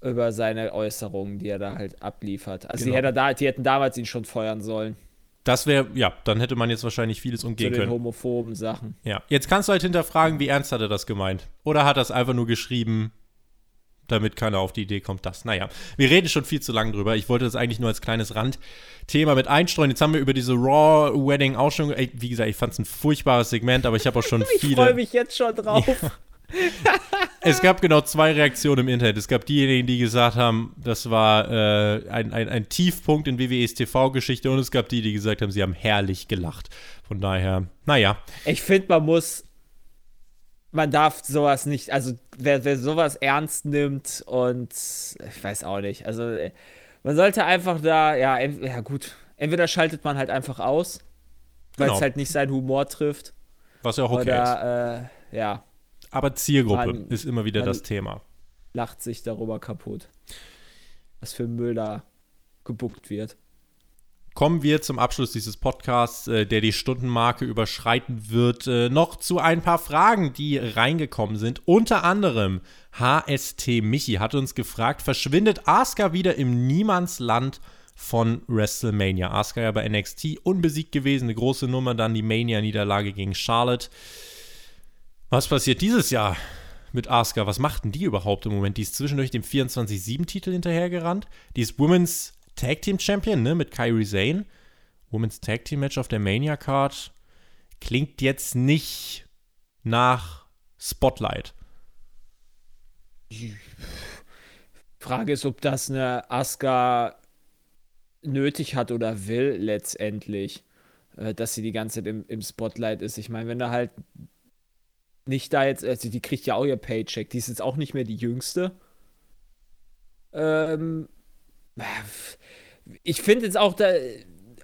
über seine Äußerungen, die er da halt abliefert. Also genau. die, hätte da, die hätten damals ihn schon feuern sollen. Das wäre, ja, dann hätte man jetzt wahrscheinlich vieles umgehen Zu den können. homophoben Sachen. Ja, jetzt kannst du halt hinterfragen, wie ernst hat er das gemeint? Oder hat er es einfach nur geschrieben, damit keiner auf die Idee kommt, das. Naja, wir reden schon viel zu lange drüber. Ich wollte das eigentlich nur als kleines Randthema mit einstreuen. Jetzt haben wir über diese Raw Wedding auch schon, ey, wie gesagt, ich fand es ein furchtbares Segment, aber ich habe auch schon viele. ich freue mich jetzt schon drauf. Ja. es gab genau zwei Reaktionen im Internet. Es gab diejenigen, die gesagt haben, das war äh, ein, ein, ein Tiefpunkt in WWEs TV-Geschichte und es gab die, die gesagt haben, sie haben herrlich gelacht. Von daher, naja. Ich finde, man muss man darf sowas nicht, also wer, wer sowas ernst nimmt und ich weiß auch nicht, also man sollte einfach da, ja, ja gut, entweder schaltet man halt einfach aus, weil genau. es halt nicht seinen Humor trifft. Was ja auch okay oder, ist. Äh, ja. Aber Zielgruppe man, ist immer wieder das Thema. lacht sich darüber kaputt. Was für Müll da gebuckt wird. Kommen wir zum Abschluss dieses Podcasts, äh, der die Stundenmarke überschreiten wird, äh, noch zu ein paar Fragen, die reingekommen sind. Unter anderem HST Michi hat uns gefragt, verschwindet Asuka wieder im Niemandsland von WrestleMania? Asuka ja bei NXT unbesiegt gewesen, eine große Nummer, dann die Mania-Niederlage gegen Charlotte. Was passiert dieses Jahr mit Asuka? Was machten die überhaupt im Moment? Die ist zwischendurch dem 24-7-Titel hinterhergerannt. Die ist Women's Tag Team Champion, ne, mit Kyrie Zane. Women's Tag Team Match auf der Mania Card. Klingt jetzt nicht nach Spotlight. Frage ist, ob das eine Asuka nötig hat oder will letztendlich, äh, dass sie die ganze Zeit im, im Spotlight ist. Ich meine, wenn du halt nicht da jetzt, also die kriegt ja auch ihr Paycheck, die ist jetzt auch nicht mehr die jüngste. Ähm, ich finde jetzt auch da,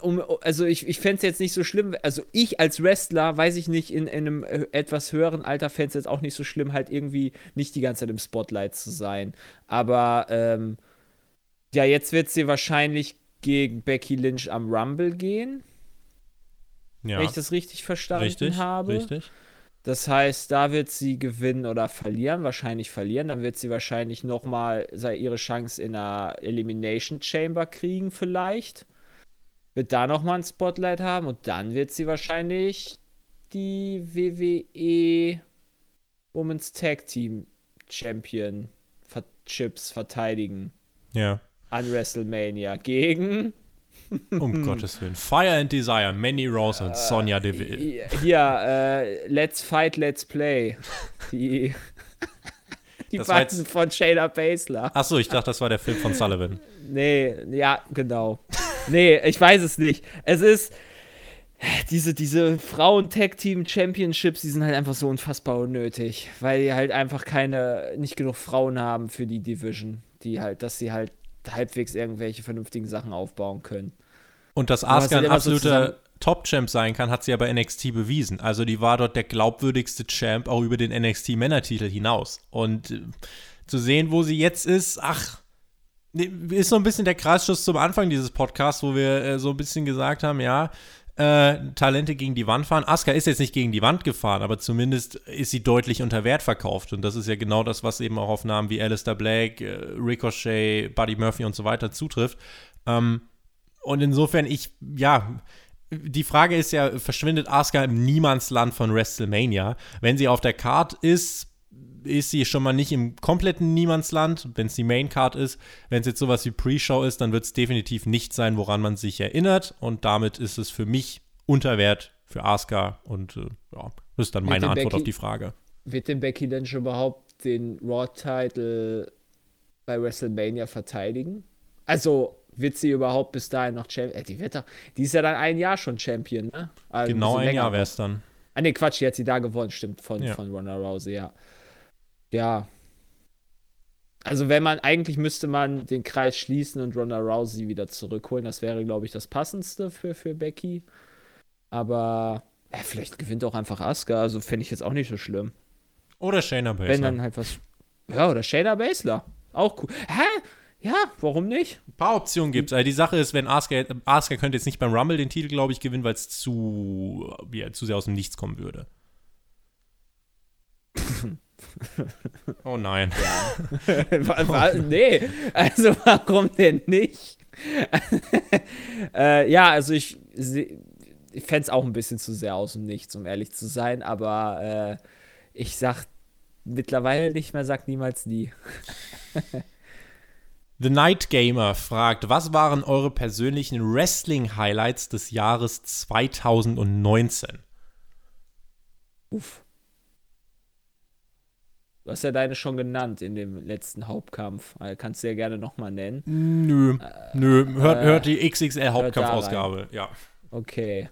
um, also ich, ich fände es jetzt nicht so schlimm, also ich als Wrestler, weiß ich nicht, in, in einem etwas höheren Alter fände es jetzt auch nicht so schlimm, halt irgendwie nicht die ganze Zeit im Spotlight zu sein. Aber ähm, ja, jetzt wird sie wahrscheinlich gegen Becky Lynch am Rumble gehen. Ja. Wenn ich das richtig verstanden richtig, habe. Richtig. Das heißt, da wird sie gewinnen oder verlieren, wahrscheinlich verlieren. Dann wird sie wahrscheinlich nochmal ihre Chance in einer Elimination Chamber kriegen, vielleicht. Wird da nochmal ein Spotlight haben und dann wird sie wahrscheinlich die WWE Women's Tag Team Champion Chips verteidigen. Ja. An WrestleMania gegen um Gottes Willen. Fire and Desire, Manny Rose und Sonja Deville. Hier, äh, Let's Fight, Let's Play. Die, die beiden von Shayna Baszler. Achso, ich dachte, das war der Film von Sullivan. Nee, ja, genau. nee, ich weiß es nicht. Es ist diese, diese Frauen-Tag-Team-Championships, die sind halt einfach so unfassbar unnötig, weil die halt einfach keine, nicht genug Frauen haben für die Division, die halt, dass sie halt halbwegs irgendwelche vernünftigen Sachen aufbauen können. Und dass Asuka ein absoluter so Top-Champ sein kann, hat sie ja bei NXT bewiesen. Also die war dort der glaubwürdigste Champ auch über den NXT-Männertitel hinaus. Und äh, zu sehen, wo sie jetzt ist, ach, ist so ein bisschen der Kreisschuss zum Anfang dieses Podcasts, wo wir äh, so ein bisschen gesagt haben, ja, äh, Talente gegen die Wand fahren. Asuka ist jetzt nicht gegen die Wand gefahren, aber zumindest ist sie deutlich unter Wert verkauft. Und das ist ja genau das, was eben auch auf Namen wie Alistair Black, äh, Ricochet, Buddy Murphy und so weiter zutrifft. Ähm, und insofern, ich, ja, die Frage ist ja, verschwindet Asuka im Niemandsland von WrestleMania? Wenn sie auf der Card ist, ist sie schon mal nicht im kompletten Niemandsland, wenn es die Main-Card ist. Wenn es jetzt sowas wie Pre-Show ist, dann wird es definitiv nicht sein, woran man sich erinnert. Und damit ist es für mich Unterwert für Asuka. Und äh, ja, das ist dann meine Antwort Becky, auf die Frage. Wird denn Becky denn schon überhaupt den Raw-Title bei WrestleMania verteidigen? Also, wird sie überhaupt bis dahin noch Champion? Äh, die, wird doch, die ist ja dann ein Jahr schon Champion, ne? Also genau ein Jahr wäre es dann. Ah, ne, Quatsch, die hat sie da gewonnen, stimmt, von, ja. von Ronda Rousey, ja. Ja. Also, wenn man, eigentlich müsste man den Kreis schließen und Ronda Rousey wieder zurückholen. Das wäre, glaube ich, das Passendste für, für Becky. Aber, ja, vielleicht gewinnt auch einfach Asuka, also fände ich jetzt auch nicht so schlimm. Oder Shayna Baszler. Wenn dann halt was. Ja, oder Shayna Baszler. Auch cool. Hä? Ja, warum nicht? Ein paar Optionen gibt es. Also die Sache ist, wenn Asuka, Asuka könnte jetzt nicht beim Rumble den Titel, glaube ich, gewinnen, weil es zu, ja, zu sehr aus dem Nichts kommen würde. Oh nein. Ja. nee, also warum denn nicht? äh, ja, also ich, ich fände es auch ein bisschen zu sehr aus dem Nichts, um ehrlich zu sein, aber äh, ich sag mittlerweile nicht mehr, sag niemals nie. The Night Gamer fragt, was waren eure persönlichen Wrestling-Highlights des Jahres 2019? Uff. Du hast ja deine schon genannt in dem letzten Hauptkampf. Also kannst du ja gerne nochmal nennen. Nö, äh, nö. Hört, äh, hört die XXL Hauptkampfausgabe, ja. Okay.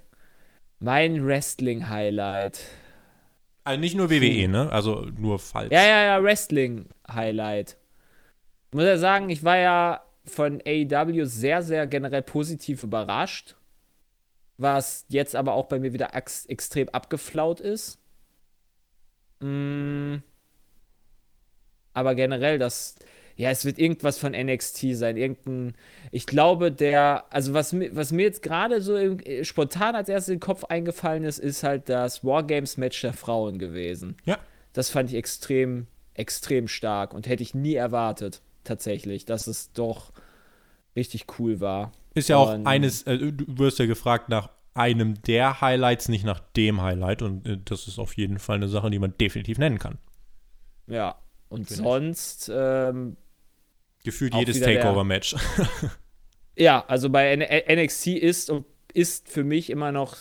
Mein Wrestling-Highlight. Also nicht nur WWE, ne? Also nur falsch. Ja, ja, ja, Wrestling-Highlight. Ich muss ja sagen, ich war ja von AEW sehr, sehr generell positiv überrascht. Was jetzt aber auch bei mir wieder ex extrem abgeflaut ist. Mm. Aber generell das, ja, es wird irgendwas von NXT sein, irgendein, ich glaube, der, also was, was mir jetzt gerade so im, spontan als erstes in den Kopf eingefallen ist, ist halt das Wargames-Match der Frauen gewesen. Ja. Das fand ich extrem, extrem stark und hätte ich nie erwartet, tatsächlich, dass es doch richtig cool war. Ist ja auch und, eines, äh, du wirst ja gefragt nach einem der Highlights, nicht nach dem Highlight. Und äh, das ist auf jeden Fall eine Sache, die man definitiv nennen kann. Ja, und sonst. Ähm, Gefühlt jedes Takeover-Match. ja, also bei NXT ist und ist für mich immer noch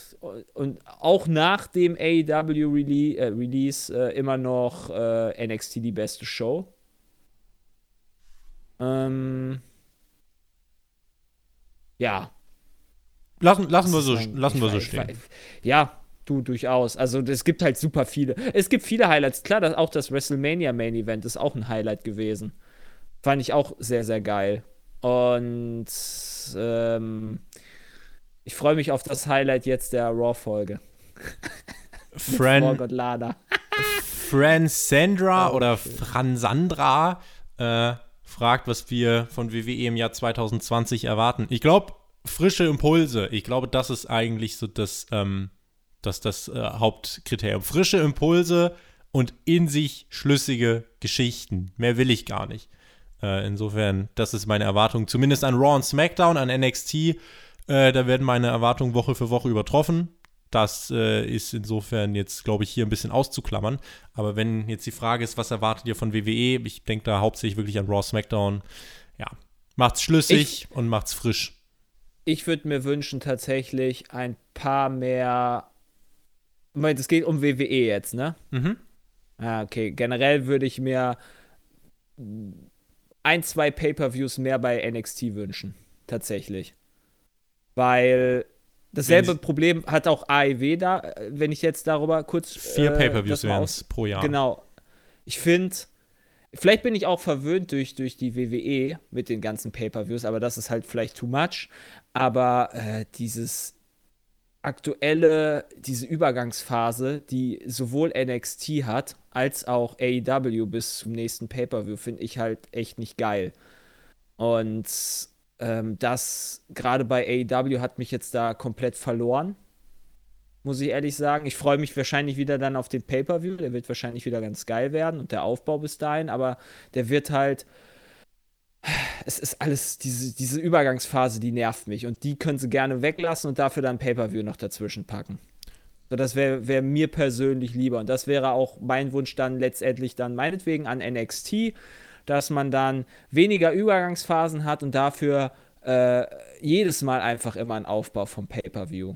und auch nach dem AEW Release, äh, Release äh, immer noch äh, NXT die beste Show. Ähm, ja, Lassen, lassen wir so, lassen wir so stehen. Ja, du durchaus. Also es gibt halt super viele. Es gibt viele Highlights. Klar, dass auch das WrestleMania Main Event ist auch ein Highlight gewesen. Fand ich auch sehr, sehr geil. Und ähm, ich freue mich auf das Highlight jetzt der Raw-Folge. Fran, oh Gott, Lana. Fran Sandra oh, oder Fran Sandra äh, fragt, was wir von WWE im Jahr 2020 erwarten. Ich glaube, frische Impulse. Ich glaube, das ist eigentlich so das, ähm, das, das äh, Hauptkriterium. Frische Impulse und in sich schlüssige Geschichten. Mehr will ich gar nicht. Äh, insofern, das ist meine Erwartung. Zumindest an Raw und SmackDown, an NXT. Äh, da werden meine Erwartungen Woche für Woche übertroffen. Das äh, ist insofern jetzt, glaube ich, hier ein bisschen auszuklammern. Aber wenn jetzt die Frage ist, was erwartet ihr von WWE? Ich denke da hauptsächlich wirklich an Raw, SmackDown. Ja, macht's schlüssig ich, und macht's frisch ich würde mir wünschen, tatsächlich ein paar mehr. Moment, es geht um WWE jetzt, ne? Mhm. Ah, okay. Generell würde ich mir ein, zwei Pay-Per-Views mehr bei NXT wünschen. Tatsächlich. Weil dasselbe Problem hat auch AEW da, wenn ich jetzt darüber kurz. Vier äh, Pay-Per-Views wären es pro Jahr. Genau. Ich finde Vielleicht bin ich auch verwöhnt durch, durch die WWE mit den ganzen Pay-Per-Views, aber das ist halt vielleicht too much. Aber äh, dieses aktuelle, diese Übergangsphase, die sowohl NXT hat, als auch AEW bis zum nächsten Pay-Per-View, finde ich halt echt nicht geil. Und ähm, das gerade bei AEW hat mich jetzt da komplett verloren muss ich ehrlich sagen. Ich freue mich wahrscheinlich wieder dann auf den Pay-Per-View. Der wird wahrscheinlich wieder ganz geil werden und der Aufbau bis dahin, aber der wird halt. Es ist alles, diese, diese Übergangsphase, die nervt mich. Und die können sie gerne weglassen und dafür dann Pay-Per-View noch dazwischen packen. So, das wäre wär mir persönlich lieber. Und das wäre auch mein Wunsch dann letztendlich dann meinetwegen an NXT, dass man dann weniger Übergangsphasen hat und dafür äh, jedes Mal einfach immer einen Aufbau vom Pay-Per-View.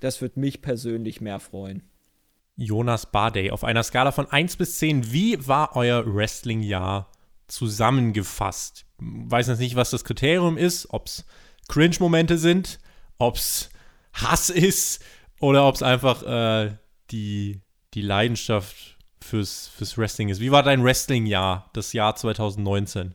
Das würde mich persönlich mehr freuen. Jonas Barday, auf einer Skala von 1 bis 10, wie war euer Wrestling-Jahr zusammengefasst? Weiß jetzt nicht, was das Kriterium ist, ob es Cringe-Momente sind, ob es Hass ist oder ob es einfach äh, die, die Leidenschaft fürs, fürs Wrestling ist. Wie war dein Wrestling-Jahr, das Jahr 2019?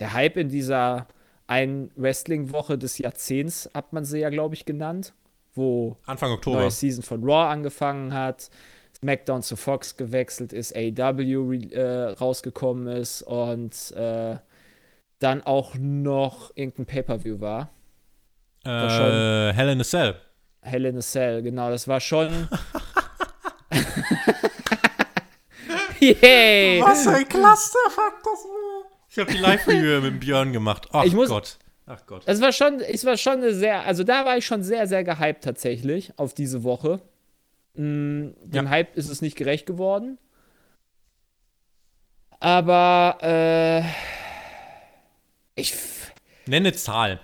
Der Hype in dieser ein Wrestling-Woche des Jahrzehnts, hat man sie ja, glaube ich, genannt, wo Anfang Oktober neue Season von Raw angefangen hat, SmackDown zu Fox gewechselt ist, AEW äh, rausgekommen ist und äh, dann auch noch irgendein Pay-Per-View war. Äh, war Hell in a Cell. Hell in a Cell, genau, das war schon. Yay! Was ein Clusterfuck das war. Ich habe die Live-Review mit Björn gemacht. Ach muss, Gott. Ach Gott. Es war schon, es war schon eine sehr, also da war ich schon sehr, sehr gehypt tatsächlich auf diese Woche. Mm, dem ja. Hype ist es nicht gerecht geworden. Aber äh, ich. Nenne Zahl.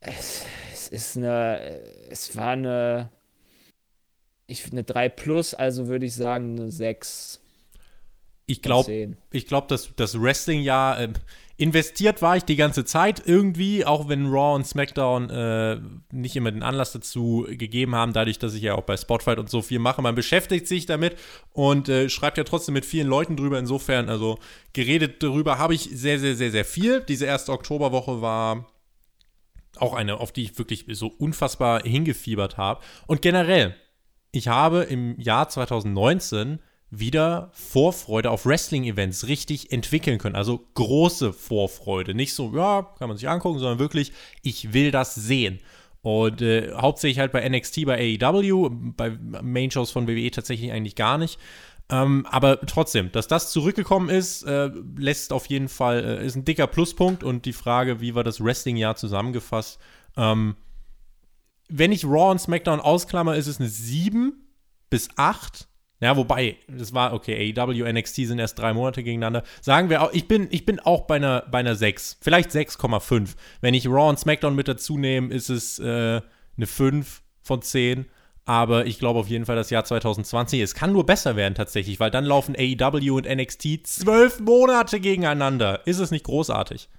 Es, es ist eine. Es war eine. Ich eine 3 plus, also würde ich sagen eine 6 ich glaube, ich glaube, dass das Wrestling-Jahr äh, investiert war ich die ganze Zeit irgendwie, auch wenn Raw und SmackDown äh, nicht immer den Anlass dazu gegeben haben, dadurch, dass ich ja auch bei Spotfight und so viel mache. Man beschäftigt sich damit und äh, schreibt ja trotzdem mit vielen Leuten drüber. Insofern, also geredet darüber habe ich sehr, sehr, sehr, sehr viel. Diese erste Oktoberwoche war auch eine, auf die ich wirklich so unfassbar hingefiebert habe. Und generell, ich habe im Jahr 2019 wieder Vorfreude auf Wrestling-Events richtig entwickeln können. Also große Vorfreude. Nicht so, ja, kann man sich angucken, sondern wirklich, ich will das sehen. Und äh, hauptsächlich halt bei NXT, bei AEW, bei Main-Shows von WWE tatsächlich eigentlich gar nicht. Ähm, aber trotzdem, dass das zurückgekommen ist, äh, lässt auf jeden Fall, äh, ist ein dicker Pluspunkt. Und die Frage, wie war das Wrestling-Jahr zusammengefasst? Ähm, wenn ich Raw und SmackDown ausklammer, ist es eine 7 bis 8. Ja, wobei, das war, okay, AEW, NXT sind erst drei Monate gegeneinander. Sagen wir auch, ich bin, ich bin auch bei einer, bei einer 6, vielleicht 6,5. Wenn ich Raw und SmackDown mit dazu nehme, ist es äh, eine 5 von 10. Aber ich glaube auf jeden Fall das Jahr 2020. Es kann nur besser werden tatsächlich, weil dann laufen AEW und NXT zwölf Monate gegeneinander. Ist es nicht großartig?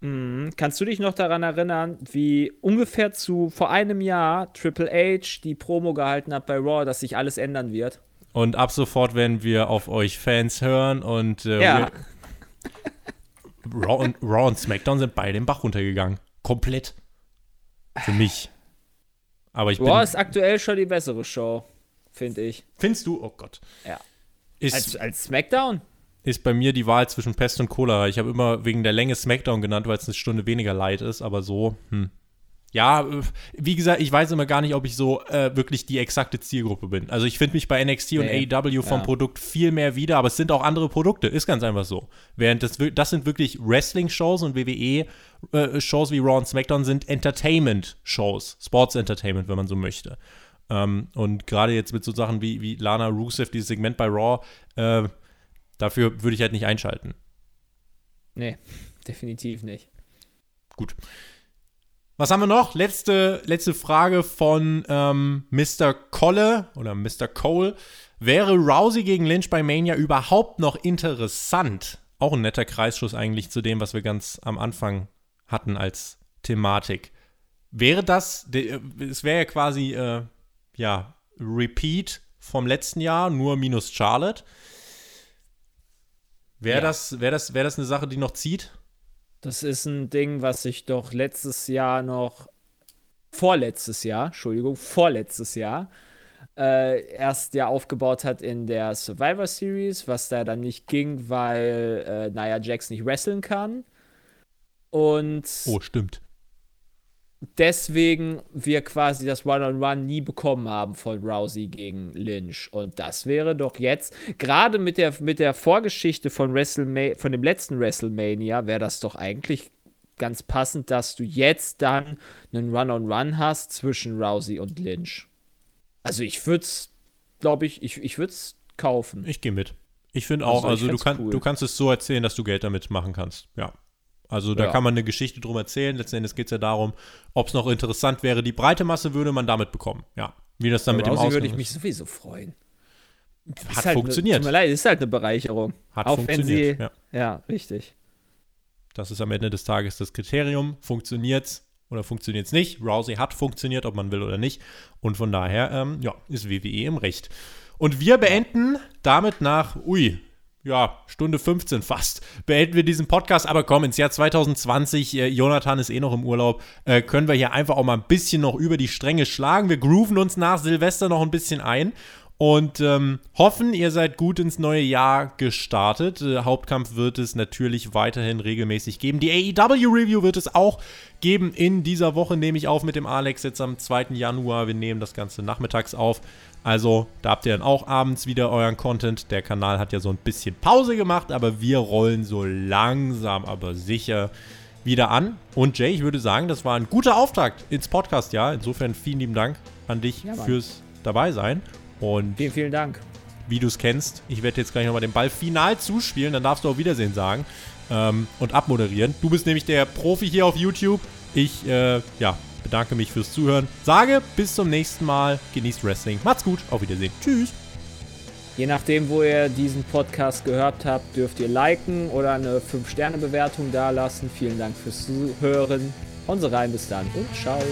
Mhm. Kannst du dich noch daran erinnern, wie ungefähr zu vor einem Jahr Triple H die Promo gehalten hat bei Raw, dass sich alles ändern wird? Und ab sofort werden wir auf euch Fans hören und äh, ja. Raw, und, Raw und SmackDown sind beide den Bach runtergegangen. Komplett. Für mich. Aber ich Raw bin, ist aktuell schon die bessere Show, finde ich. Findest du? Oh Gott. Ja. Ist, als, als SmackDown? ist bei mir die Wahl zwischen Pest und Cholera. Ich habe immer wegen der Länge Smackdown genannt, weil es eine Stunde weniger leid ist, aber so, hm. Ja, äh, wie gesagt, ich weiß immer gar nicht, ob ich so äh, wirklich die exakte Zielgruppe bin. Also ich finde mich bei NXT nee. und AEW vom ja. Produkt viel mehr wieder, aber es sind auch andere Produkte, ist ganz einfach so. Während das, das sind wirklich Wrestling-Shows und WWE-Shows äh, wie Raw und SmackDown sind Entertainment-Shows, Sports-Entertainment, wenn man so möchte. Ähm, und gerade jetzt mit so Sachen wie, wie Lana Rusev, dieses Segment bei Raw, äh, Dafür würde ich halt nicht einschalten. Nee, definitiv nicht. Gut. Was haben wir noch? Letzte, letzte Frage von ähm, Mr. Colle oder Mr. Cole. Wäre Rousey gegen Lynch bei Mania überhaupt noch interessant? Auch ein netter Kreisschuss eigentlich zu dem, was wir ganz am Anfang hatten als Thematik. Wäre das, es wäre ja quasi, äh, ja, Repeat vom letzten Jahr, nur minus Charlotte. Wäre ja. das, wär das, wär das eine Sache, die noch zieht? Das ist ein Ding, was ich doch letztes Jahr noch, vorletztes Jahr, Entschuldigung, vorletztes Jahr, äh, erst ja aufgebaut hat in der Survivor Series, was da dann nicht ging, weil äh, Nia Jax nicht wresteln kann. Und. Oh, stimmt deswegen wir quasi das One-on-One -on -One nie bekommen haben von Rousey gegen Lynch. Und das wäre doch jetzt, gerade mit der, mit der Vorgeschichte von, WrestleMania, von dem letzten WrestleMania, wäre das doch eigentlich ganz passend, dass du jetzt dann einen One-on-One -on -One hast zwischen Rousey und Lynch. Also ich würde es, glaube ich, ich, ich würde es kaufen. Ich gehe mit. Ich finde auch, also, also du, kann, cool. du kannst es so erzählen, dass du Geld damit machen kannst. Ja. Also da ja. kann man eine Geschichte drum erzählen. Letzten Endes geht es ja darum, ob es noch interessant wäre. Die breite Masse würde man damit bekommen. Ja. Wie das dann mit dem Ausgang würde ich mich sowieso freuen. Hat halt funktioniert. Eine, tut mir leid, ist halt eine Bereicherung. Hat Auch funktioniert. Sie, ja. ja, richtig. Das ist am Ende des Tages das Kriterium. Funktioniert es oder funktioniert es nicht? Rousey hat funktioniert, ob man will oder nicht. Und von daher, ähm, ja, ist WWE im Recht. Und wir beenden damit nach, ui, ja, Stunde 15 fast, beenden wir diesen Podcast. Aber komm, ins Jahr 2020, äh, Jonathan ist eh noch im Urlaub, äh, können wir hier einfach auch mal ein bisschen noch über die Stränge schlagen. Wir grooven uns nach Silvester noch ein bisschen ein und ähm, hoffen, ihr seid gut ins neue Jahr gestartet. Äh, Hauptkampf wird es natürlich weiterhin regelmäßig geben. Die AEW-Review wird es auch geben. In dieser Woche nehme ich auf mit dem Alex jetzt am 2. Januar. Wir nehmen das Ganze nachmittags auf. Also da habt ihr dann auch abends wieder euren Content. Der Kanal hat ja so ein bisschen Pause gemacht, aber wir rollen so langsam, aber sicher wieder an. Und Jay, ich würde sagen, das war ein guter Auftakt ins Podcast, ja. Insofern vielen lieben Dank an dich ja, fürs dabei sein. Und vielen, vielen Dank. Wie du es kennst, ich werde jetzt gleich nochmal den Ball final zuspielen, dann darfst du auch Wiedersehen sagen ähm, und abmoderieren. Du bist nämlich der Profi hier auf YouTube. Ich, äh, ja, bedanke mich fürs Zuhören. Sage bis zum nächsten Mal. Genießt Wrestling. Macht's gut. Auf Wiedersehen. Tschüss. Je nachdem, wo ihr diesen Podcast gehört habt, dürft ihr liken oder eine 5-Sterne-Bewertung dalassen. Vielen Dank fürs Zuhören. Hauen Sie rein, bis dann und ciao.